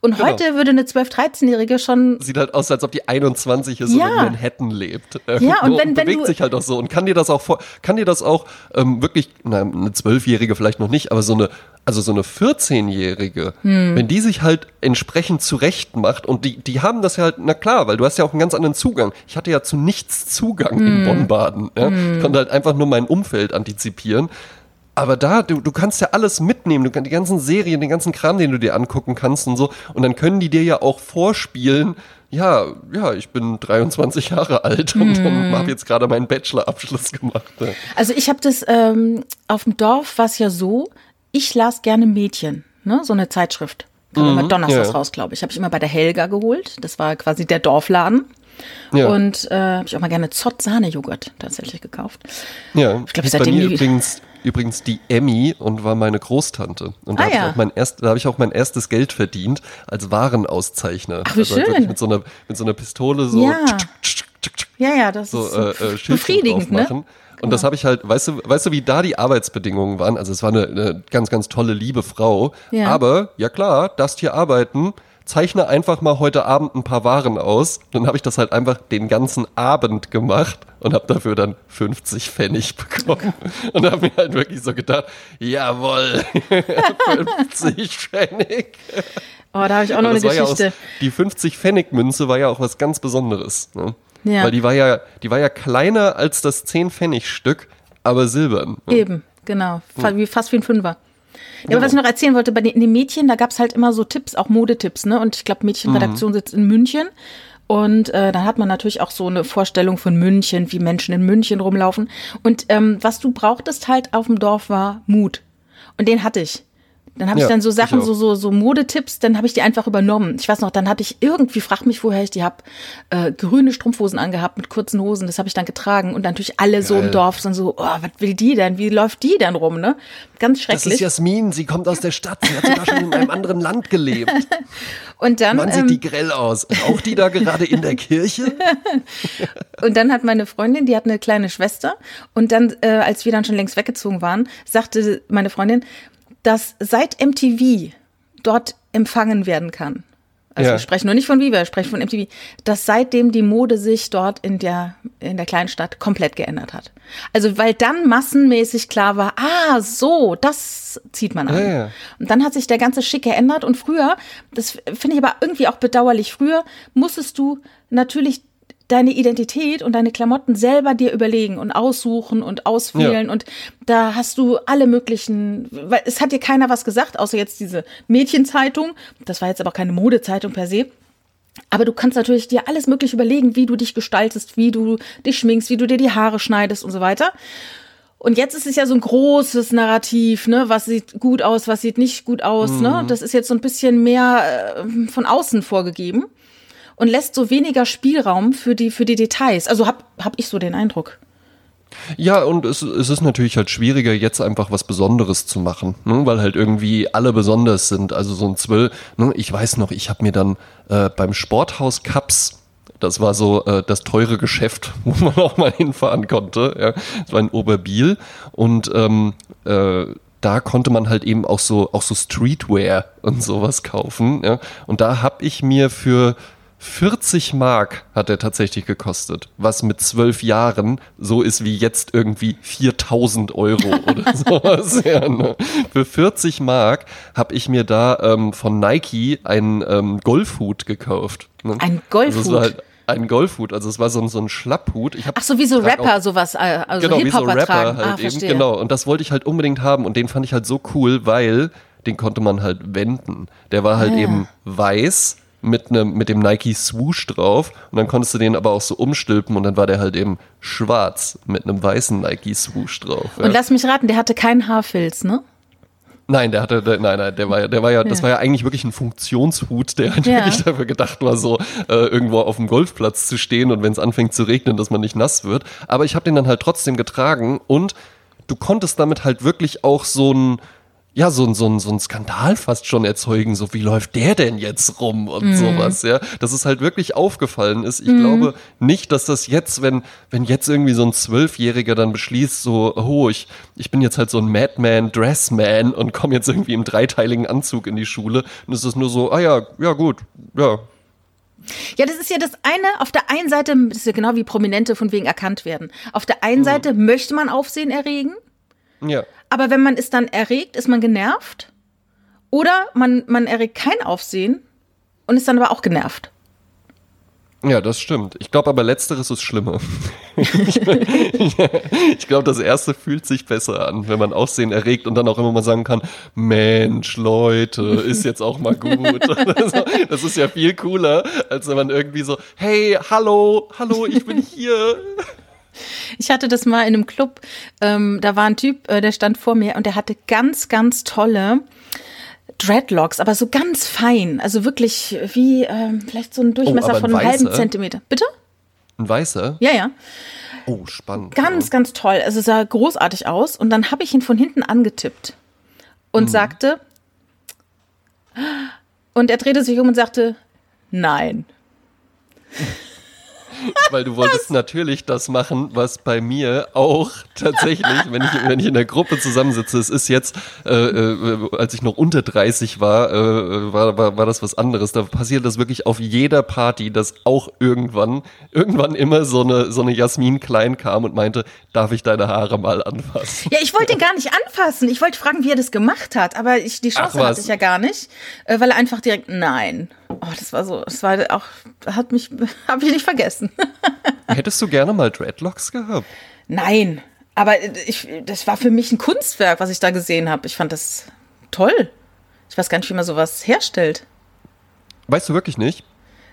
Und genau. heute würde eine 12-, 13-Jährige schon. Sieht halt aus, als ob die 21 ist ja. und in Manhattan lebt. Ja, und, wenn, und bewegt wenn sich halt auch so und kann dir das auch vor, kann dir das auch ähm, wirklich, na, eine 12-Jährige vielleicht noch nicht, aber so eine, also so eine 14-Jährige, hm. wenn die sich halt entsprechend zurecht macht und die, die haben das ja halt, na klar, weil du hast ja auch einen ganz anderen Zugang. Ich hatte ja zu nichts Zugang hm. in Bonn-Baden. Ja? Hm. Ich konnte halt einfach nur mein Umfeld antizipieren. Aber da, du, du kannst ja alles mitnehmen, du kannst die ganzen Serien, den ganzen Kram, den du dir angucken kannst und so. Und dann können die dir ja auch vorspielen, ja, ja, ich bin 23 Jahre alt und mm. habe jetzt gerade meinen Bachelorabschluss gemacht. Also ich habe das ähm, auf dem Dorf war es ja so, ich las gerne Mädchen, ne, so eine Zeitschrift. Kam mhm, immer donnerstags ja. raus, glaube ich. Habe ich immer bei der Helga geholt. Das war quasi der Dorfladen. Ja. Und äh, habe ich auch mal gerne Zott-Sahne-Joghurt tatsächlich gekauft. Ja, ich glaube, seitdem übrigens übrigens die Emmy und war meine Großtante. Und da ah, habe ja. ich, auch mein erst, da hab ich auch mein erstes Geld verdient als Warenauszeichner. Ach, wie also halt schön. mit so, einer, mit so einer Pistole so. Ja, ja, ja, das so, ist äh, äh befriedigend, ne? Und genau. das habe ich halt, weißt du, weißt du, wie da die Arbeitsbedingungen waren? Also es war eine, eine ganz, ganz tolle, liebe Frau. Ja. Aber, ja klar, das hier arbeiten, zeichne einfach mal heute Abend ein paar Waren aus. Dann habe ich das halt einfach den ganzen Abend gemacht und habe dafür dann 50 Pfennig bekommen. Und habe mir halt wirklich so gedacht, jawoll, 50 Pfennig. Oh, da habe ich auch noch eine Geschichte. Ja aus, die 50 Pfennig Münze war ja auch was ganz Besonderes. Ne? Ja. Weil die war ja, die war ja kleiner als das 10 Pfennig Stück, aber silbern. Ne? Eben, genau. Hm. Fast wie ein Fünfer. Ja, aber was ich noch erzählen wollte, bei den, den Mädchen, da gab es halt immer so Tipps, auch Modetipps, ne? Und ich glaube, Mädchenredaktion mhm. sitzt in München. Und äh, dann hat man natürlich auch so eine Vorstellung von München, wie Menschen in München rumlaufen. Und ähm, was du brauchtest halt auf dem Dorf war Mut. Und den hatte ich. Dann habe ich ja, dann so Sachen, so, so, so Modetipps, dann habe ich die einfach übernommen. Ich weiß noch, dann hatte ich irgendwie, frag mich, woher ich die habe, äh, grüne Strumpfhosen angehabt mit kurzen Hosen, das habe ich dann getragen. Und dann natürlich alle Geil. so im Dorf sind so, oh, was will die denn? Wie läuft die denn rum, ne? Ganz schrecklich. Das ist Jasmin, sie kommt aus der Stadt, sie hat sogar schon in einem anderen Land gelebt. Und dann. Sieht ähm, die grell aus? Auch die da gerade in der Kirche? und dann hat meine Freundin, die hat eine kleine Schwester. Und dann, äh, als wir dann schon längst weggezogen waren, sagte meine Freundin, dass seit MTV dort empfangen werden kann. Also ja. wir sprechen nur nicht von Viva, wir sprechen von MTV, dass seitdem die Mode sich dort in der, in der Kleinstadt komplett geändert hat. Also weil dann massenmäßig klar war, ah, so, das zieht man an. Ja, ja. Und dann hat sich der ganze Schick geändert und früher, das finde ich aber irgendwie auch bedauerlich, früher musstest du natürlich deine Identität und deine Klamotten selber dir überlegen und aussuchen und auswählen. Ja. Und da hast du alle möglichen, weil es hat dir keiner was gesagt, außer jetzt diese Mädchenzeitung. Das war jetzt aber keine Modezeitung per se. Aber du kannst natürlich dir alles möglich überlegen, wie du dich gestaltest, wie du dich schminkst, wie du dir die Haare schneidest und so weiter. Und jetzt ist es ja so ein großes Narrativ, ne? Was sieht gut aus, was sieht nicht gut aus, ne? mhm. ne? Das ist jetzt so ein bisschen mehr äh, von außen vorgegeben und lässt so weniger Spielraum für die, für die Details. Also hab, hab ich so den Eindruck. Ja, und es, es ist natürlich halt schwieriger, jetzt einfach was Besonderes zu machen, ne? weil halt irgendwie alle besonders sind. Also so ein Zwölf, ne? ich weiß noch, ich habe mir dann äh, beim Sporthaus Cups das war so äh, das teure Geschäft, wo man auch mal hinfahren konnte. Ja. Das war in Oberbiel und ähm, äh, da konnte man halt eben auch so auch so Streetwear und sowas kaufen. Ja. Und da habe ich mir für 40 Mark hat er tatsächlich gekostet, was mit zwölf Jahren so ist wie jetzt irgendwie 4000 Euro oder sowas. ja, ne? Für 40 Mark habe ich mir da ähm, von Nike einen ähm, Golfhut gekauft. Ne? Ein Golfhut? Also halt ein Golfhut, also es war so ein, so ein Schlapphut. Ich Ach so, wie so Rapper auch, sowas, äh, also genau, wie so Rapper tragen. halt ah, eben, genau. Und das wollte ich halt unbedingt haben und den fand ich halt so cool, weil den konnte man halt wenden. Der war halt ah. eben weiß mit, ne, mit dem Nike Swoosh drauf und dann konntest du den aber auch so umstülpen und dann war der halt eben schwarz mit einem weißen Nike Swoosh drauf. Ja. Und lass mich raten, der hatte keinen Haarfilz, ne? Nein, der hatte, der, nein, nein, der war ja, der war ja, ja, das war ja eigentlich wirklich ein Funktionshut, der halt ja. wirklich dafür gedacht war, so äh, irgendwo auf dem Golfplatz zu stehen und wenn es anfängt zu regnen, dass man nicht nass wird. Aber ich habe den dann halt trotzdem getragen und du konntest damit halt wirklich auch so ein ja, so ein, so, ein, so ein Skandal fast schon erzeugen, so wie läuft der denn jetzt rum und mhm. sowas, ja. Dass es halt wirklich aufgefallen ist. Ich mhm. glaube nicht, dass das jetzt, wenn, wenn jetzt irgendwie so ein Zwölfjähriger dann beschließt, so, oh, ich, ich bin jetzt halt so ein Madman, Dressman und komme jetzt irgendwie im dreiteiligen Anzug in die Schule. Und es ist nur so, ah ja, ja gut, ja, ja, das ist ja das eine, auf der einen Seite, das ist ja genau wie Prominente von wegen erkannt werden. Auf der einen mhm. Seite möchte man Aufsehen erregen. Ja. Aber wenn man es dann erregt, ist man genervt. Oder man, man erregt kein Aufsehen und ist dann aber auch genervt. Ja, das stimmt. Ich glaube aber letzteres ist schlimmer. ich glaube, das erste fühlt sich besser an, wenn man Aussehen erregt und dann auch immer mal sagen kann, Mensch, Leute, ist jetzt auch mal gut. das ist ja viel cooler, als wenn man irgendwie so, hey, hallo, hallo, ich bin hier. Ich hatte das mal in einem Club, ähm, da war ein Typ, äh, der stand vor mir und der hatte ganz, ganz tolle Dreadlocks, aber so ganz fein. Also wirklich wie äh, vielleicht so ein Durchmesser oh, ein von einem halben Zentimeter. Bitte? Ein weißer? Ja, ja. Oh, spannend. Ganz, ganz toll. Also sah großartig aus. Und dann habe ich ihn von hinten angetippt und mhm. sagte, und er drehte sich um und sagte, nein. Weil du wolltest natürlich das machen, was bei mir auch tatsächlich, wenn ich, wenn ich in der Gruppe zusammensitze, es ist jetzt, äh, äh, als ich noch unter 30 war, äh, war, war, war das was anderes. Da passiert das wirklich auf jeder Party, dass auch irgendwann, irgendwann immer so eine, so eine Jasmin Klein kam und meinte, darf ich deine Haare mal anfassen? Ja, ich wollte ihn gar nicht anfassen. Ich wollte fragen, wie er das gemacht hat, aber ich, die Chance hatte ich ja gar nicht, äh, weil er einfach direkt, nein. Oh, das war so, das war auch, hat mich, habe ich nicht vergessen. Hättest du gerne mal Dreadlocks gehabt? Nein, aber ich, das war für mich ein Kunstwerk, was ich da gesehen habe. Ich fand das toll. Ich weiß gar nicht, wie man sowas herstellt. Weißt du wirklich nicht?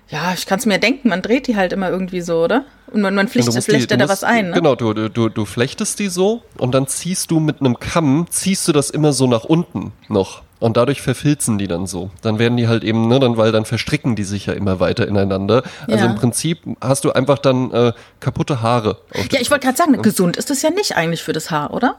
Ja, ich kann es mir denken, man dreht die halt immer irgendwie so, oder? Und man, man flecht, ja, flecht da was ein. Ne? Genau, du, du, du flechtest die so und dann ziehst du mit einem Kamm, ziehst du das immer so nach unten noch. Und dadurch verfilzen die dann so. Dann werden die halt eben, ne, dann, weil dann verstricken die sich ja immer weiter ineinander. Also ja. im Prinzip hast du einfach dann äh, kaputte Haare. ja, ich wollte gerade sagen, gesund ist das ja nicht eigentlich für das Haar, oder?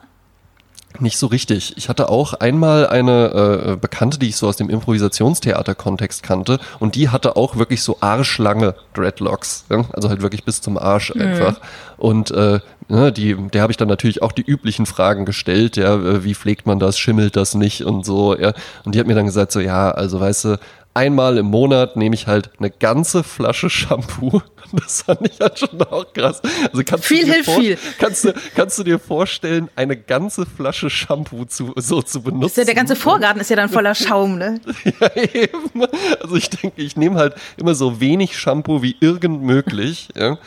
Nicht so richtig. Ich hatte auch einmal eine äh, Bekannte, die ich so aus dem Improvisationstheater-Kontext kannte, und die hatte auch wirklich so arschlange Dreadlocks. Ja? Also halt wirklich bis zum Arsch mhm. einfach. Und äh, ne, die, der habe ich dann natürlich auch die üblichen Fragen gestellt, ja, äh, wie pflegt man das, schimmelt das nicht und so, ja. Und die hat mir dann gesagt, so, ja, also weißt du, einmal im Monat nehme ich halt eine ganze Flasche Shampoo. Das fand ich halt schon auch krass. Also kannst viel du dir hilft viel. Kannst du, kannst du dir vorstellen, eine ganze Flasche Shampoo zu, so zu benutzen? Ist ja, der ganze Vorgarten ist ja dann voller Schaum, ne? ja, eben. Also ich denke, ich nehme halt immer so wenig Shampoo wie irgend möglich. Ja.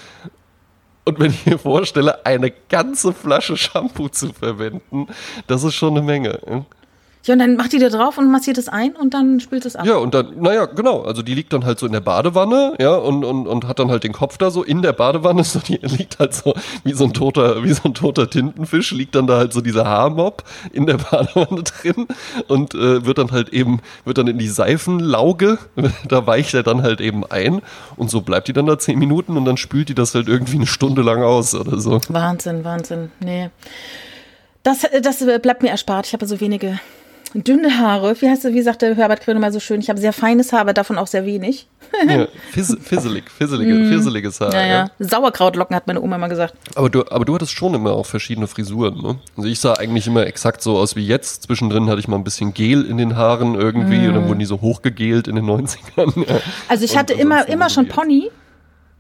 Und wenn ich mir vorstelle, eine ganze Flasche Shampoo zu verwenden, das ist schon eine Menge. Ja. Ja, und dann macht die da drauf und massiert es ein und dann spült es ab. Ja, und dann, naja, genau. Also die liegt dann halt so in der Badewanne, ja, und, und, und hat dann halt den Kopf da so in der Badewanne. So, die liegt halt so wie so ein toter, wie so ein toter Tintenfisch, liegt dann da halt so dieser Haarmob in der Badewanne drin und äh, wird dann halt eben, wird dann in die Seifenlauge, da weicht er dann halt eben ein und so bleibt die dann da zehn Minuten und dann spült die das halt irgendwie eine Stunde lang aus oder so. Wahnsinn, Wahnsinn. Nee. Das, das bleibt mir erspart. Ich habe so wenige dünne Haare. Wie heißt wie sagte Herbert Quirn mal so schön, ich habe sehr feines Haar, aber davon auch sehr wenig. ja, fiss, fisselig, fisselige, mm. fisseliges Haar. Ja, ja. Sauerkrautlocken hat meine Oma mal gesagt. Aber du, aber du hattest schon immer auch verschiedene Frisuren, ne? Also ich sah eigentlich immer exakt so aus wie jetzt. Zwischendrin hatte ich mal ein bisschen Gel in den Haaren irgendwie mm. und dann wurden die so hochgegelt in den 90ern. Ja. Also ich hatte immer, immer schon Pony.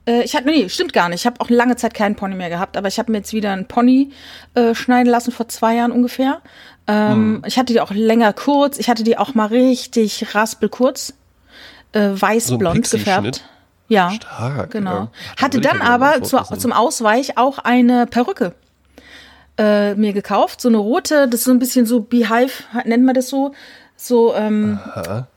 Äh, ich hatte, nee, stimmt gar nicht. Ich habe auch lange Zeit keinen Pony mehr gehabt, aber ich habe mir jetzt wieder einen Pony äh, schneiden lassen vor zwei Jahren ungefähr. Ähm, hm. Ich hatte die auch länger kurz. Ich hatte die auch mal richtig raspelkurz, äh, weißblond so gefärbt. Ja, Stark, genau. Ja. Hatte dann aber zu, zum Ausweich auch eine Perücke äh, mir gekauft, so eine rote. Das ist so ein bisschen so Beehive, nennt man das so. So, ähm,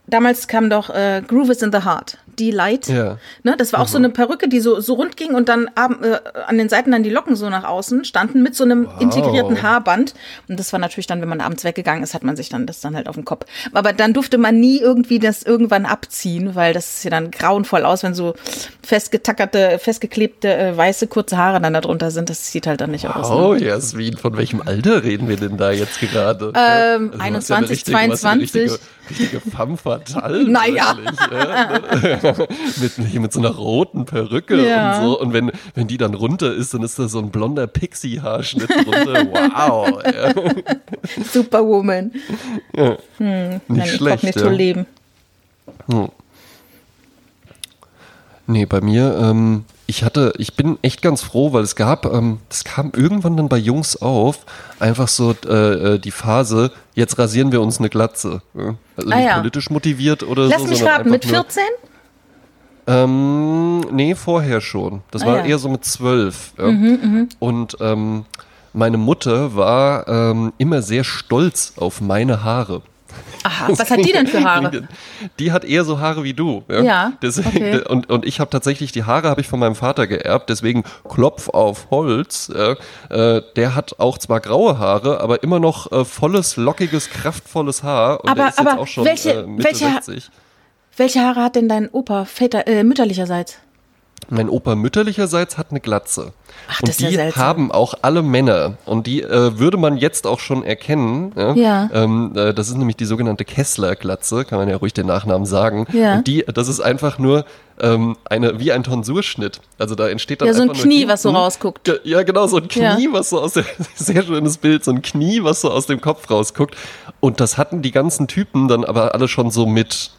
damals kam doch äh, Groove is in the Heart die Light. Ja. Ne, das war auch mhm. so eine Perücke, die so, so rund ging und dann äh, an den Seiten dann die Locken so nach außen standen mit so einem wow. integrierten Haarband. Und das war natürlich dann, wenn man abends weggegangen ist, hat man sich dann das dann halt auf den Kopf. Aber dann durfte man nie irgendwie das irgendwann abziehen, weil das ist ja dann grauenvoll aus, wenn so festgetackerte, festgeklebte äh, weiße kurze Haare dann darunter sind. Das sieht halt dann nicht wow, aus. Oh, ne? Jasmin, von welchem Alter reden wir denn da jetzt gerade? Ähm, also 21, ja richtige, 22. Richtige, richtige femme fatale. Naja. Ja. mit, mit so einer roten Perücke ja. und so. Und wenn, wenn die dann runter ist, dann ist da so ein blonder Pixie-Haarschnitt drunter. Wow. Ja. Superwoman. Ja. Hm, nicht schlecht. Nicht ja. leben. Hm. Nee, bei mir, ähm, ich hatte, ich bin echt ganz froh, weil es gab, ähm, das kam irgendwann dann bei Jungs auf, einfach so äh, äh die Phase, jetzt rasieren wir uns eine Glatze. Also ah, nicht ja. politisch motiviert oder Lass so. Lass mich raten, mit 14? Ähm, nee, vorher schon. Das ah, war ja. eher so mit zwölf. Ja. Mhm, mh. Und ähm, meine Mutter war ähm, immer sehr stolz auf meine Haare. Aha, was hat die denn für Haare? Die hat eher so Haare wie du. Ja. ja deswegen, okay. und, und ich habe tatsächlich die Haare habe ich von meinem Vater geerbt. Deswegen Klopf auf Holz. Äh, der hat auch zwar graue Haare, aber immer noch äh, volles, lockiges, kraftvolles Haar. Und aber, der ist aber jetzt auch schon welche, äh, Mitte welche, 60. Welche Haare hat denn dein Opa väter, äh, mütterlicherseits? Mein Opa mütterlicherseits hat eine Glatze. Ach, und das die ist ja haben auch alle Männer. Und die äh, würde man jetzt auch schon erkennen. Ja. ja. Ähm, äh, das ist nämlich die sogenannte Kessler-Glatze, kann man ja ruhig den Nachnamen sagen. Ja. Und die, das ist einfach nur ähm, eine, wie ein Tonsurschnitt. Also da entsteht dann Ja, so ein Knie, hinten, was so rausguckt. Ja, genau, so ein Knie, ja. was so aus dem, sehr schönes Bild, so ein Knie, was so aus dem Kopf rausguckt. Und das hatten die ganzen Typen dann aber alle schon so mit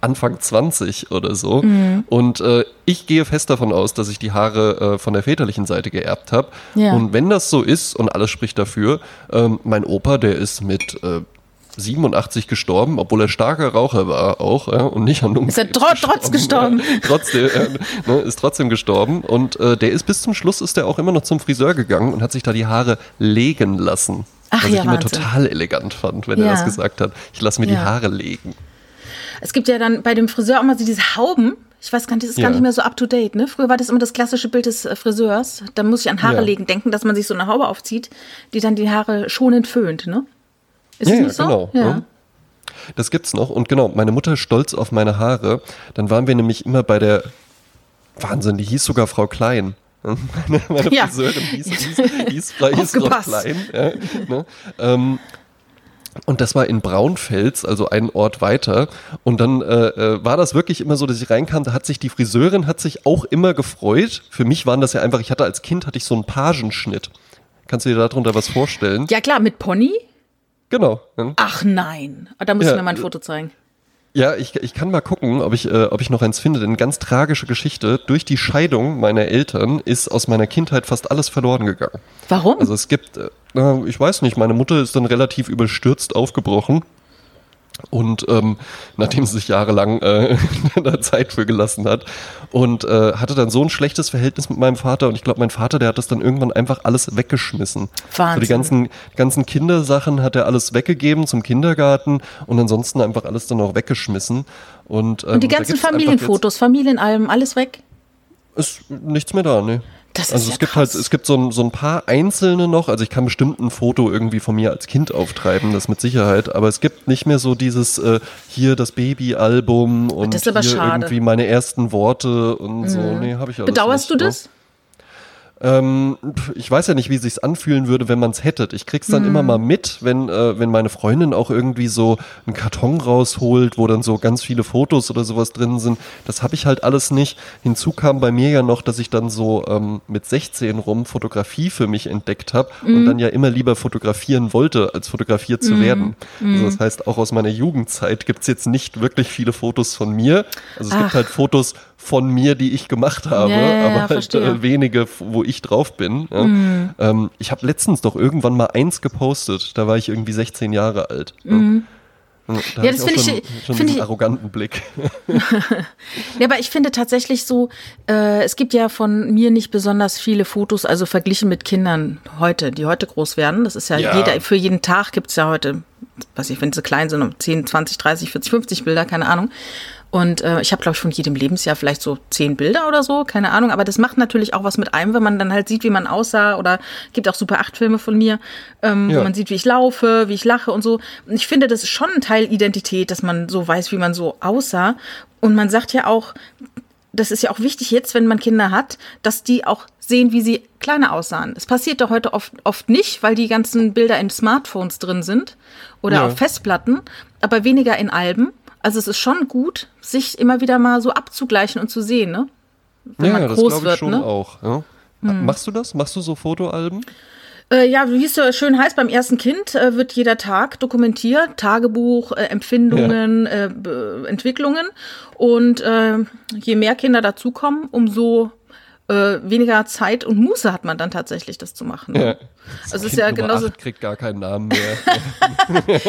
Anfang 20 oder so. Mhm. Und äh, ich gehe fest davon aus, dass ich die Haare äh, von der väterlichen Seite geerbt habe. Ja. Und wenn das so ist und alles spricht dafür, ähm, mein Opa, der ist mit äh, 87 gestorben, obwohl er starker Raucher war auch ja, und nicht an Ist er tro trotz gestorben? trotzdem, äh, ne, ist trotzdem gestorben und äh, der ist bis zum Schluss ist er auch immer noch zum Friseur gegangen und hat sich da die Haare legen lassen. Ach, was ja, ich immer Wahnsinn. total elegant fand, wenn ja. er das gesagt hat. Ich lasse mir ja. die Haare legen. Es gibt ja dann bei dem Friseur auch mal so diese Hauben. Ich weiß gar nicht, das ist ja. gar nicht mehr so up to date, ne? Früher war das immer das klassische Bild des äh, Friseurs. Da muss ich an Haare ja. legen denken, dass man sich so eine Haube aufzieht, die dann die Haare schonend föhnt, ne? Ist ja, das nicht so? Genau. Ja. Das gibt's noch. Und genau, meine Mutter stolz auf meine Haare. Dann waren wir nämlich immer bei der Wahnsinn, die hieß sogar Frau Klein. Meine, meine ja. Friseurin hieß, hieß, hieß, hieß Frau Klein. Ja, ne? ähm, und das war in Braunfels, also einen Ort weiter. Und dann äh, äh, war das wirklich immer so, dass ich reinkam, da hat sich die Friseurin hat sich auch immer gefreut. Für mich waren das ja einfach, ich hatte als Kind hatte ich so einen Pagenschnitt. Kannst du dir darunter was vorstellen? Ja klar, mit Pony? Genau. Ach nein. Ah, da muss ja, ich mir mal ein Foto zeigen. Ja, ich, ich kann mal gucken, ob ich, äh, ob ich noch eins finde. Denn ganz tragische Geschichte. Durch die Scheidung meiner Eltern ist aus meiner Kindheit fast alles verloren gegangen. Warum? Also es gibt, äh, ich weiß nicht, meine Mutter ist dann relativ überstürzt aufgebrochen und ähm, nachdem sie sich jahrelang äh, da Zeit für gelassen hat und äh, hatte dann so ein schlechtes Verhältnis mit meinem Vater und ich glaube, mein Vater, der hat das dann irgendwann einfach alles weggeschmissen. Wahnsinn. So die ganzen, ganzen Kindersachen hat er alles weggegeben zum Kindergarten und ansonsten einfach alles dann auch weggeschmissen. Und, ähm, und die ganzen Familienfotos, Familienalben, alles weg? Ist nichts mehr da, ne? Das also ist es ja gibt krass. halt, es gibt so ein, so ein paar einzelne noch, also ich kann bestimmt ein Foto irgendwie von mir als Kind auftreiben, das mit Sicherheit, aber es gibt nicht mehr so dieses äh, hier das Babyalbum und Das ist aber hier schade. irgendwie meine ersten Worte und so. Nee, habe ich alles Bedauerst nicht, du ne? das? Ähm, ich weiß ja nicht, wie sich's anfühlen würde, wenn man's hätte. Ich krieg's dann immer mal mit, wenn, äh, wenn meine Freundin auch irgendwie so einen Karton rausholt, wo dann so ganz viele Fotos oder sowas drin sind. Das habe ich halt alles nicht. Hinzu kam bei mir ja noch, dass ich dann so ähm, mit 16 rum Fotografie für mich entdeckt habe und dann ja immer lieber fotografieren wollte, als fotografiert zu werden. Also das heißt, auch aus meiner Jugendzeit gibt's jetzt nicht wirklich viele Fotos von mir. Also es gibt Ach. halt Fotos von mir, die ich gemacht habe, Ja, ja, aber halt äh, wenige, wo ich drauf bin. Mhm. Ähm, ich habe letztens doch irgendwann mal eins gepostet, da war ich irgendwie 16 Jahre alt. Ja. Und Da Ja, Mhm. das finde ich- schon diesen ich- arroganten Blick. Ja, aber ich finde tatsächlich so, äh, es gibt ja von mir nicht besonders viele Fotos, also verglichen mit Kindern heute, die heute groß werden. Das ist ja, Ja. jeder, für jeden Tag gibt's ja heute, was ich, wenn sie klein sind, um 10, 20, 30, 40, 50 Bilder, keine Ahnung. Und äh, ich habe, glaube ich, von jedem Lebensjahr vielleicht so zehn Bilder oder so, keine Ahnung. Aber das macht natürlich auch was mit einem, wenn man dann halt sieht, wie man aussah. Oder gibt auch Super 8 Filme von mir, ähm, Ja. wo man sieht, wie ich laufe, wie ich lache und so. Und ich finde, das ist schon ein Teil Identität, dass man so weiß, wie man so aussah. Und man sagt ja auch, das ist ja auch wichtig jetzt, wenn man Kinder hat, dass die auch sehen, wie sie kleiner aussahen. Das passiert doch heute oft, oft nicht, weil die ganzen Bilder in Smartphones drin sind oder Ja. auf Festplatten, aber weniger in Alben. Also es ist schon gut, sich immer wieder mal so abzugleichen und zu sehen, ne? Wenn ja, man das groß glaube ich wird, schon ne? auch. Ja. Machst du das? Machst du so Fotoalben? Äh, ja, wie es so schön heißt, beim ersten Kind äh, wird jeder Tag dokumentiert, Tagebuch, äh, Empfindungen, äh, Be- Entwicklungen. Und äh, je mehr Kinder dazukommen, umso äh, weniger Zeit und Muße hat man dann tatsächlich, das zu machen. Ne? Das Also es ist Kind ja Nummer genauso. kriegt gar keinen Namen mehr.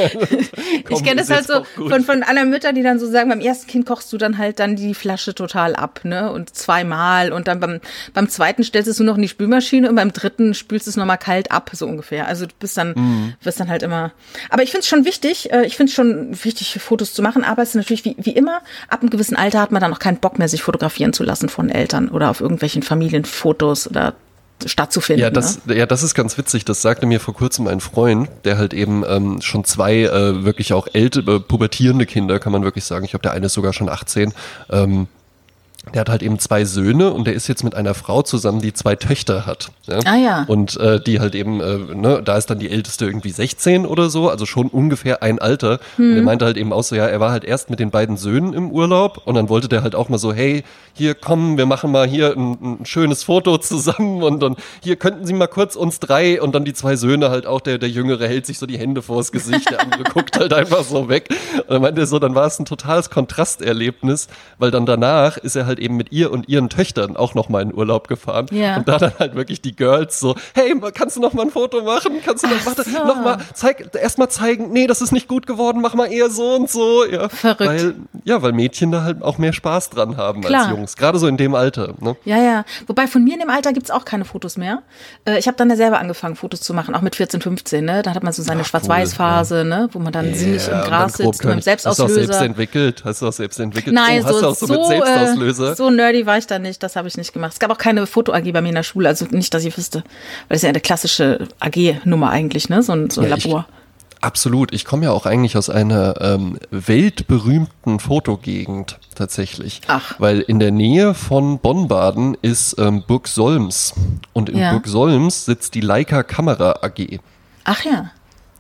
Ich Komm, kenne ist das halt so von, von anderen Müttern, die dann so sagen, beim ersten Kind kochst du dann halt dann die Flasche total ab, ne? Und zweimal. Und dann beim, beim zweiten stellst du es nur noch in die Spülmaschine und beim dritten spülst du es nochmal kalt ab, so ungefähr. Also du bist dann, Mhm. wirst dann halt immer. Aber ich finde es schon wichtig, äh, ich finde es schon wichtig, Fotos zu machen, aber es ist natürlich wie, wie immer, ab einem gewissen Alter hat man dann auch keinen Bock mehr, sich fotografieren zu lassen von Eltern oder auf irgendwelchen Familienfotos oder stattzufinden. Ja, das, ne? ja, das ist ganz witzig. Das sagte mir vor kurzem ein Freund, der halt eben ähm, schon zwei äh, wirklich auch ältere, äh, pubertierende Kinder, kann man wirklich sagen. Ich glaube, der eine ist sogar schon 18. Ähm, der hat halt eben zwei Söhne und der ist jetzt mit einer Frau zusammen, die zwei Töchter hat. Ja? Ah, ja. Und äh, die halt eben, äh, ne, da ist dann die älteste irgendwie 16 oder so, also schon ungefähr ein Alter. Und Hm. er meinte halt eben auch so, ja, er war halt erst mit den beiden Söhnen im Urlaub und dann wollte der halt auch mal so, hey, hier komm, wir machen mal hier ein, ein schönes Foto zusammen und dann hier könnten Sie mal kurz uns drei und dann die zwei Söhne halt auch, der, der Jüngere hält sich so die Hände vors Gesicht, der andere guckt halt einfach so weg. Und dann meinte er so, dann war es ein totales Kontrasterlebnis, weil dann danach ist er halt eben mit ihr und ihren Töchtern auch noch mal in Urlaub gefahren. Ja. Und da dann halt wirklich die Girls so, hey, kannst du noch mal ein Foto machen? Kannst du noch, Ach warte, so. noch mal, zeig, erst mal zeigen, nee, das ist nicht gut geworden, mach mal eher so und so. Ja. Verrückt. Weil, ja, weil Mädchen da halt auch mehr Spaß dran haben Klar. als Jungs. Gerade so in dem Alter. Ne? Ja, ja. Wobei von mir in dem Alter gibt's auch keine Fotos mehr. Äh, ich habe dann ja selber angefangen, Fotos zu machen, auch mit 14, 15. Ne? Da hat man so seine Schwarz-Weiß-Phase, ne? wo man dann sinnig im Ja, Gras sitzt mit einem können- Hast du auch selbst Selbstauslöser. entwickelt? Hast du auch selbst entwickelt? Nein, oh, hast du auch so, so, mit Selbstauslöser? Äh, so nerdy war ich da nicht, das habe ich nicht gemacht. Es gab auch keine Foto-AG bei mir in der Schule, also nicht, dass ich wüsste. Weil das ist ja eine klassische AG-Nummer eigentlich, ne? So ein, so ein Ja, ich- Labor. Absolut. Ich komme ja auch eigentlich aus einer ähm, weltberühmten Fotogegend tatsächlich. Ach. Weil in der Nähe von Bonn-Baden ist ähm, Burg Solms. Und in Ja. Burg Solms sitzt die Leica Kamera AG. Ach ja.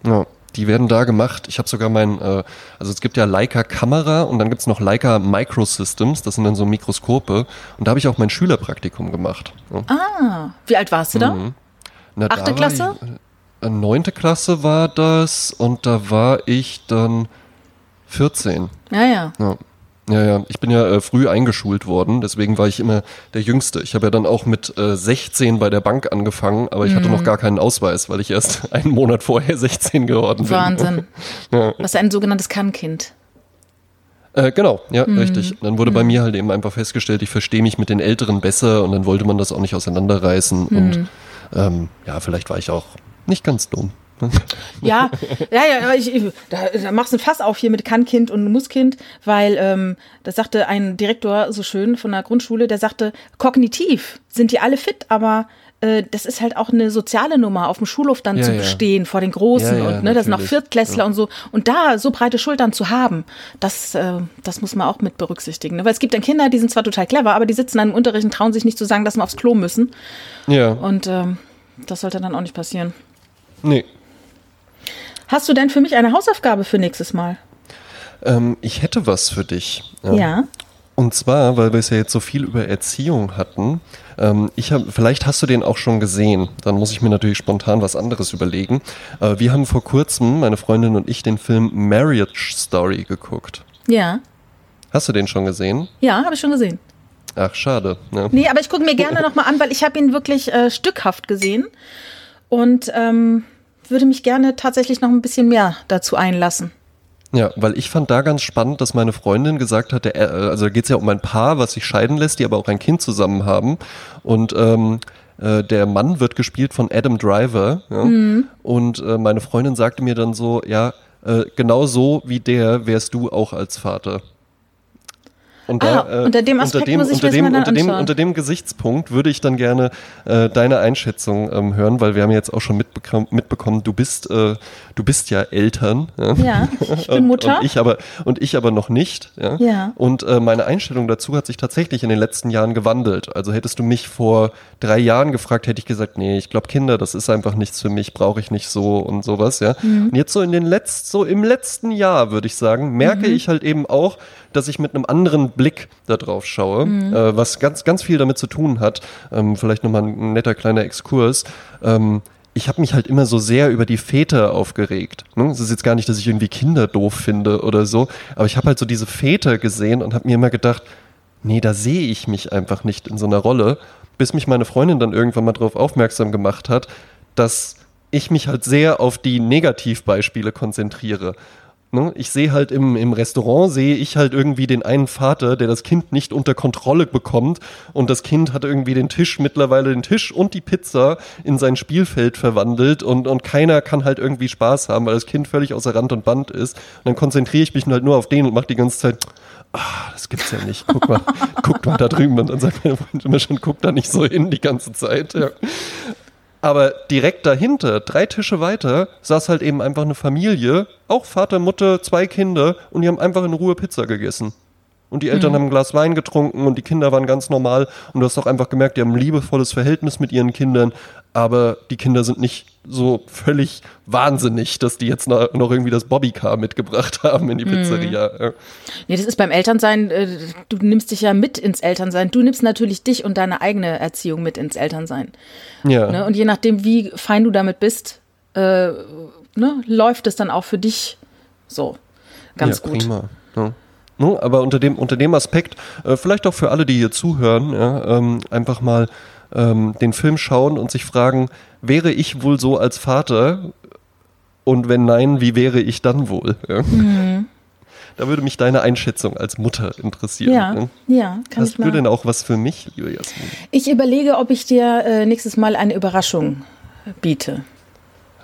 Ja, die werden da gemacht. Ich habe sogar mein, äh, also es gibt ja Leica Kamera und dann gibt's noch Leica Microsystems, das sind dann so Mikroskope. Und da habe ich auch mein Schülerpraktikum gemacht. Ja. Ah, wie alt warst du da? Na, da Achte war Klasse? Ich, äh, neunte Klasse war das und da war ich dann 14. Ja, ja. Ja. Ja, ja, ich bin ja äh, früh eingeschult worden, deswegen war ich immer der Jüngste. Ich habe ja dann auch mit äh, 16 bei der Bank angefangen, aber ich hatte Mhm. noch gar keinen Ausweis, weil ich erst einen Monat vorher 16 geworden bin. Wahnsinn. Ja. Was ein sogenanntes Kannkind. Äh, genau, ja, Mhm. richtig. Dann wurde bei mir halt eben einfach festgestellt, ich verstehe mich mit den Älteren besser und dann wollte man das auch nicht auseinanderreißen Mhm. und ähm, ja, vielleicht war ich auch nicht ganz dumm. Ja, ja, ja, ich, da, da machst du ein Fass auf hier mit Kannkind und Musskind, weil ähm, das sagte ein Direktor so schön von der Grundschule, der sagte, kognitiv sind die alle fit, aber äh, das ist halt auch eine soziale Nummer, auf dem Schulhof dann Ja, zu ja. bestehen vor den Großen Ja, und ne, das sind auch. Viertklässler und so. Und da so breite Schultern zu haben, das, äh, das muss man auch mit berücksichtigen. Ne? Weil es gibt dann Kinder, die sind zwar total clever, aber die sitzen dann im Unterricht und trauen sich nicht zu sagen, dass sie aufs Klo müssen. Ja, Und ähm, das sollte dann auch nicht passieren. nee. Hast du denn für mich eine Hausaufgabe für nächstes Mal? Ähm, ich hätte was für dich. Ja. Und zwar, weil wir es ja jetzt so viel über Erziehung hatten, ähm, ich hab, vielleicht hast du den auch schon gesehen, dann muss ich mir natürlich spontan was anderes überlegen. Äh, wir haben vor kurzem, meine Freundin und ich, den Film Marriage Story geguckt. Ja. Hast du den schon gesehen? Ja, habe ich schon gesehen. Ach, schade. Ne? Nee, aber ich gucke mir gerne nochmal an, weil ich habe ihn wirklich äh, stückhaft gesehen und ähm, würde mich gerne tatsächlich noch ein bisschen mehr dazu einlassen. Ja, weil ich fand da ganz spannend, dass meine Freundin gesagt hat, der, äh, also da geht es ja um ein Paar, was sich scheiden lässt, die aber auch ein Kind zusammen haben. Und ähm, äh, der Mann wird gespielt von Adam Driver. Ja? Und äh, meine Freundin sagte mir dann so, ja, äh, genau so wie der wärst du auch als Vater. Und Ah, unter dem Aspekt muss ich unter dem, mal unter dem, unter dem Gesichtspunkt würde ich dann gerne äh, deine Einschätzung ähm, hören, weil wir haben jetzt auch schon mitbekommen, mitbekommen du bist, äh, du bist ja Eltern. Ja, Ja, ich bin und, Mutter. Und ich aber, und ich aber noch nicht. Ja. Ja. Und äh, meine Einstellung dazu hat sich tatsächlich in den letzten Jahren gewandelt. Also hättest du mich vor drei Jahren gefragt, hätte ich gesagt, nee, ich glaube Kinder, das ist einfach nichts für mich, brauche ich nicht so und sowas. Ja. Mhm. Und jetzt so in den letzten, so im letzten Jahr würde ich sagen, merke Mhm. ich halt eben auch, dass ich mit einem anderen Blick da drauf schaue, Mhm. äh, was ganz, ganz viel damit zu tun hat. Ähm, vielleicht nochmal ein netter kleiner Exkurs. Ähm, ich habe mich halt immer so sehr über die Väter aufgeregt. Ne? Es ist jetzt gar nicht, dass ich irgendwie Kinder doof finde oder so, aber ich habe halt so diese Väter gesehen und habe mir immer gedacht, nee, da sehe ich mich einfach nicht in so einer Rolle, bis mich meine Freundin dann irgendwann mal darauf aufmerksam gemacht hat, dass ich mich halt sehr auf die Negativbeispiele konzentriere. Ne? Ich sehe halt im, im Restaurant, sehe ich halt irgendwie den einen Vater, der das Kind nicht unter Kontrolle bekommt und das Kind hat irgendwie den Tisch, mittlerweile den Tisch und die Pizza in sein Spielfeld verwandelt und, und keiner kann halt irgendwie Spaß haben, weil das Kind völlig außer Rand und Band ist. Und dann konzentriere ich mich halt nur auf den und mache die ganze Zeit, ah, das gibt's ja nicht. Guck mal, guck mal da drüben. Und dann sagt meine Freundin immer schon, guck da nicht so hin die ganze Zeit. Ja. Aber direkt dahinter, drei Tische weiter, saß halt eben einfach eine Familie, auch Vater, Mutter, zwei Kinder, und die haben einfach in Ruhe Pizza gegessen. Und die Eltern haben ein Glas Wein getrunken und die Kinder waren ganz normal. Und du hast auch einfach gemerkt, die haben ein liebevolles Verhältnis mit ihren Kindern. Aber die Kinder sind nicht so völlig wahnsinnig, dass die jetzt noch irgendwie das Bobbycar mitgebracht haben in die Pizzeria. Ja. Nee, das ist beim Elternsein, äh, du nimmst dich ja mit ins Elternsein. Du nimmst natürlich dich und deine eigene Erziehung mit ins Elternsein. Ja. Ne? Und je nachdem, wie fein du damit bist, äh, ne, läuft es dann auch für dich so ganz ja, gut. Prima. Ja. Ne, aber unter dem, unter dem Aspekt, äh, vielleicht auch für alle, die hier zuhören, ja, ähm, einfach mal ähm, den Film schauen und sich fragen, wäre ich wohl so als Vater? Und wenn nein, wie wäre ich dann wohl? Ja. Da würde mich deine Einschätzung als Mutter interessieren. Mhm. Ja, ne? ja, kann Hast ich du mal. denn auch was für mich, liebe Jasmin? Ich überlege, ob ich dir äh, nächstes Mal eine Überraschung biete.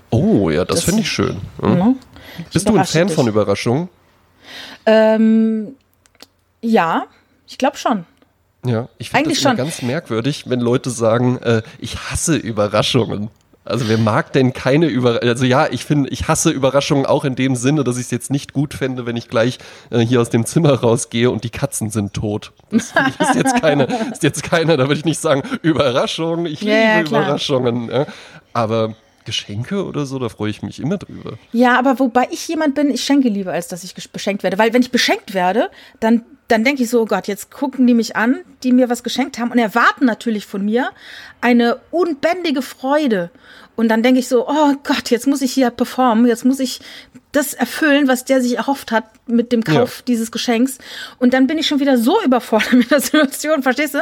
Oh, ja, das, Das- finde ich schön. Ne? Ich Bist du ein Fan dich. von Überraschungen? Ähm, ja, ich glaube schon. Ja, ich finde schon. ganz merkwürdig, wenn Leute sagen, äh, ich hasse Überraschungen. Also wer mag denn keine Überraschungen? Also ja, ich finde, ich hasse Überraschungen auch in dem Sinne, dass ich es jetzt nicht gut fände, wenn ich gleich äh, hier aus dem Zimmer rausgehe und die Katzen sind tot. Das ist jetzt keine, ist jetzt keine, da würde ich nicht sagen, Überraschung, ich Ja, liebe ja. Überraschungen. Ja. Aber Geschenke oder so, da freue ich mich immer drüber. Ja, aber wobei ich jemand bin, ich schenke lieber, als dass ich beschenkt werde. Weil wenn ich beschenkt werde, dann dann denke ich so, oh Gott, jetzt gucken die mich an, die mir was geschenkt haben und erwarten natürlich von mir eine unbändige Freude. Und dann denke ich so, oh Gott, jetzt muss ich hier performen, jetzt muss ich das erfüllen, was der sich erhofft hat mit dem Kauf ja. dieses Geschenks. Und dann bin ich schon wieder so überfordert mit der Situation, verstehst du?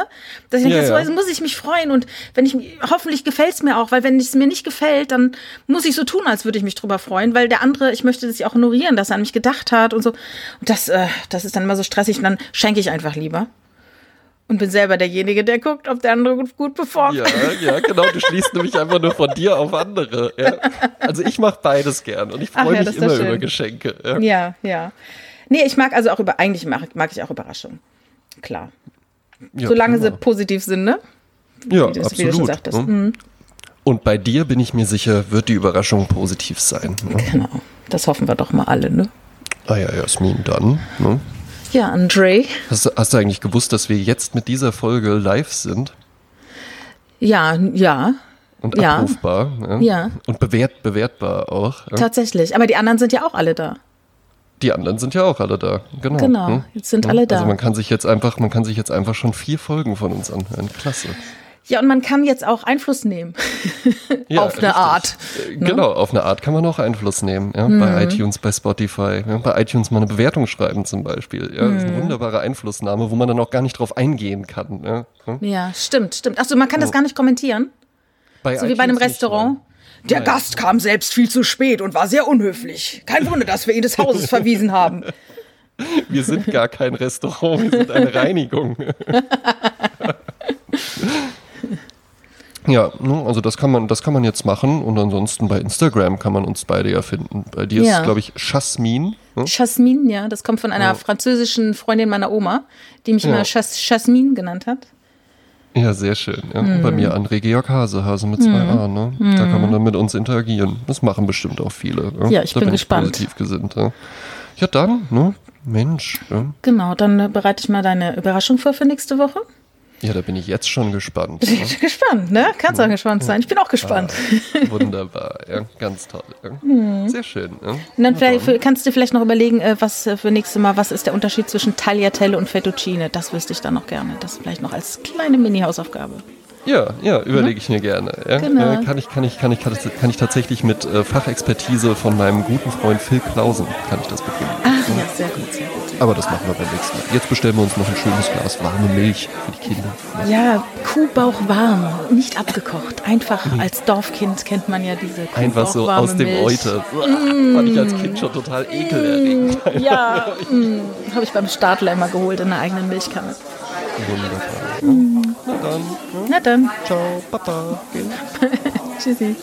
Dass ich denke, ja, ja. so muss ich mich freuen und wenn ich hoffentlich gefällt es mir auch, weil wenn es mir nicht gefällt, dann muss ich so tun, als würde ich mich drüber freuen, weil der andere, ich möchte das ja auch ignorieren, dass er an mich gedacht hat und so. Und das, äh, das ist dann immer so stressig und dann schenke ich einfach lieber und bin selber derjenige, der guckt, ob der andere gut, gut performt. Ja, ja, genau. Du schließt nämlich einfach nur von dir auf andere. Ja. Also ich mache beides gern und ich freue ja, mich immer über Geschenke. Ja. ja, ja. Nee, ich mag also auch über, eigentlich mag, mag ich auch Überraschungen. Klar. Ja, Solange prima. sie positiv sind, ne? Ja, das, absolut. Ne? Mhm. Und bei dir bin ich mir sicher, wird die Überraschung positiv sein. Ne? Genau. Das hoffen wir doch mal alle, ne? Ah ja, Jasmin, dann. Ne? Ja, Andre. Hast, hast du eigentlich gewusst, dass wir jetzt mit dieser Folge live sind? Ja, ja. Und abrufbar. Ja. ja. Und bewährt, bewertbar auch. Ja. Tatsächlich. Aber die anderen sind ja auch alle da. Die anderen sind ja auch alle da. Genau. Genau. Hm? Jetzt sind hm? alle da. Also man kann sich jetzt einfach, man kann sich jetzt einfach schon vier Folgen von uns anhören. Klasse. Ja, und man kann jetzt auch Einfluss nehmen. ja, auf eine richtig. Art. Äh, ne? Genau, auf eine Art kann man auch Einfluss nehmen. Ja? Mhm. Bei iTunes, bei Spotify. Ja? Bei iTunes mal eine Bewertung schreiben zum Beispiel. Ja? Mhm. Das ist eine mhm. wunderbare Einflussnahme, wo man dann auch gar nicht drauf eingehen kann. Ja, ja stimmt, stimmt. Achso, man kann das gar nicht kommentieren. Bei so iTunes wie bei einem Restaurant. Der Nein. Gast kam selbst viel zu spät und war sehr unhöflich. Kein Wunder, dass wir ihn des Hauses verwiesen haben. Wir sind gar kein Restaurant, wir sind eine Reinigung. Ja, ne, also das kann man, das kann man jetzt machen und ansonsten bei Instagram kann man uns beide ja finden. Bei dir ja. ist, glaube ich, Jasmin. Ne? Jasmin, ja, das kommt von einer ja. französischen Freundin meiner Oma, die mich ja. immer Jas Jasmin genannt hat. Ja, sehr schön. Ja. Mm. Bei mir André Georg Hase, Hase mit zwei mm. A. Ne? Da kann man dann mit uns interagieren. Das machen bestimmt auch viele. Ja, ja ich da bin, bin gespannt. Ich positiv gesinnt. Ja, ja dann, ne? Mensch. Genau, dann bereite ich mal deine Überraschung vor für nächste Woche. Ja, da bin ich jetzt schon gespannt. Ne? gespannt, ne? Kannst auch gespannt sein. Ich bin auch gespannt. Ah, wunderbar, ja, ganz toll. Ja. Mhm. Sehr schön. Ja. Und dann vielleicht, kannst du vielleicht noch überlegen, äh, was äh, für nächstes Mal, was ist der Unterschied zwischen Tagliatelle und Fettuccine? Das wüsste ich dann noch gerne. Das vielleicht noch als kleine Mini-Hausaufgabe. Ja, ja, überlege ich mir gerne. Ja. Genau. Äh, kann, ich, kann, ich, kann, ich, kann ich tatsächlich mit Fachexpertise von meinem guten Freund Phil Klausen, kann ich das begründen. Ach ja, sehr gut, sehr gut. Aber das machen wir beim nächsten Mal. Jetzt bestellen wir uns noch ein schönes Glas warme Milch für die Kinder. Ja, Kuhbauch warm, nicht abgekocht. Einfach nee. als Dorfkind kennt man ja diese Kuhbauch Einfach so aus dem Euter. Mm. Fand ich als Kind schon total ekelerregend. Mm. Ja, mm. habe ich beim Stadler immer geholt in einer eigenen Milchkanne. Wunderbar. Mm. Na dann. Ja. Na dann. Ciao, Papa. Tschüssi.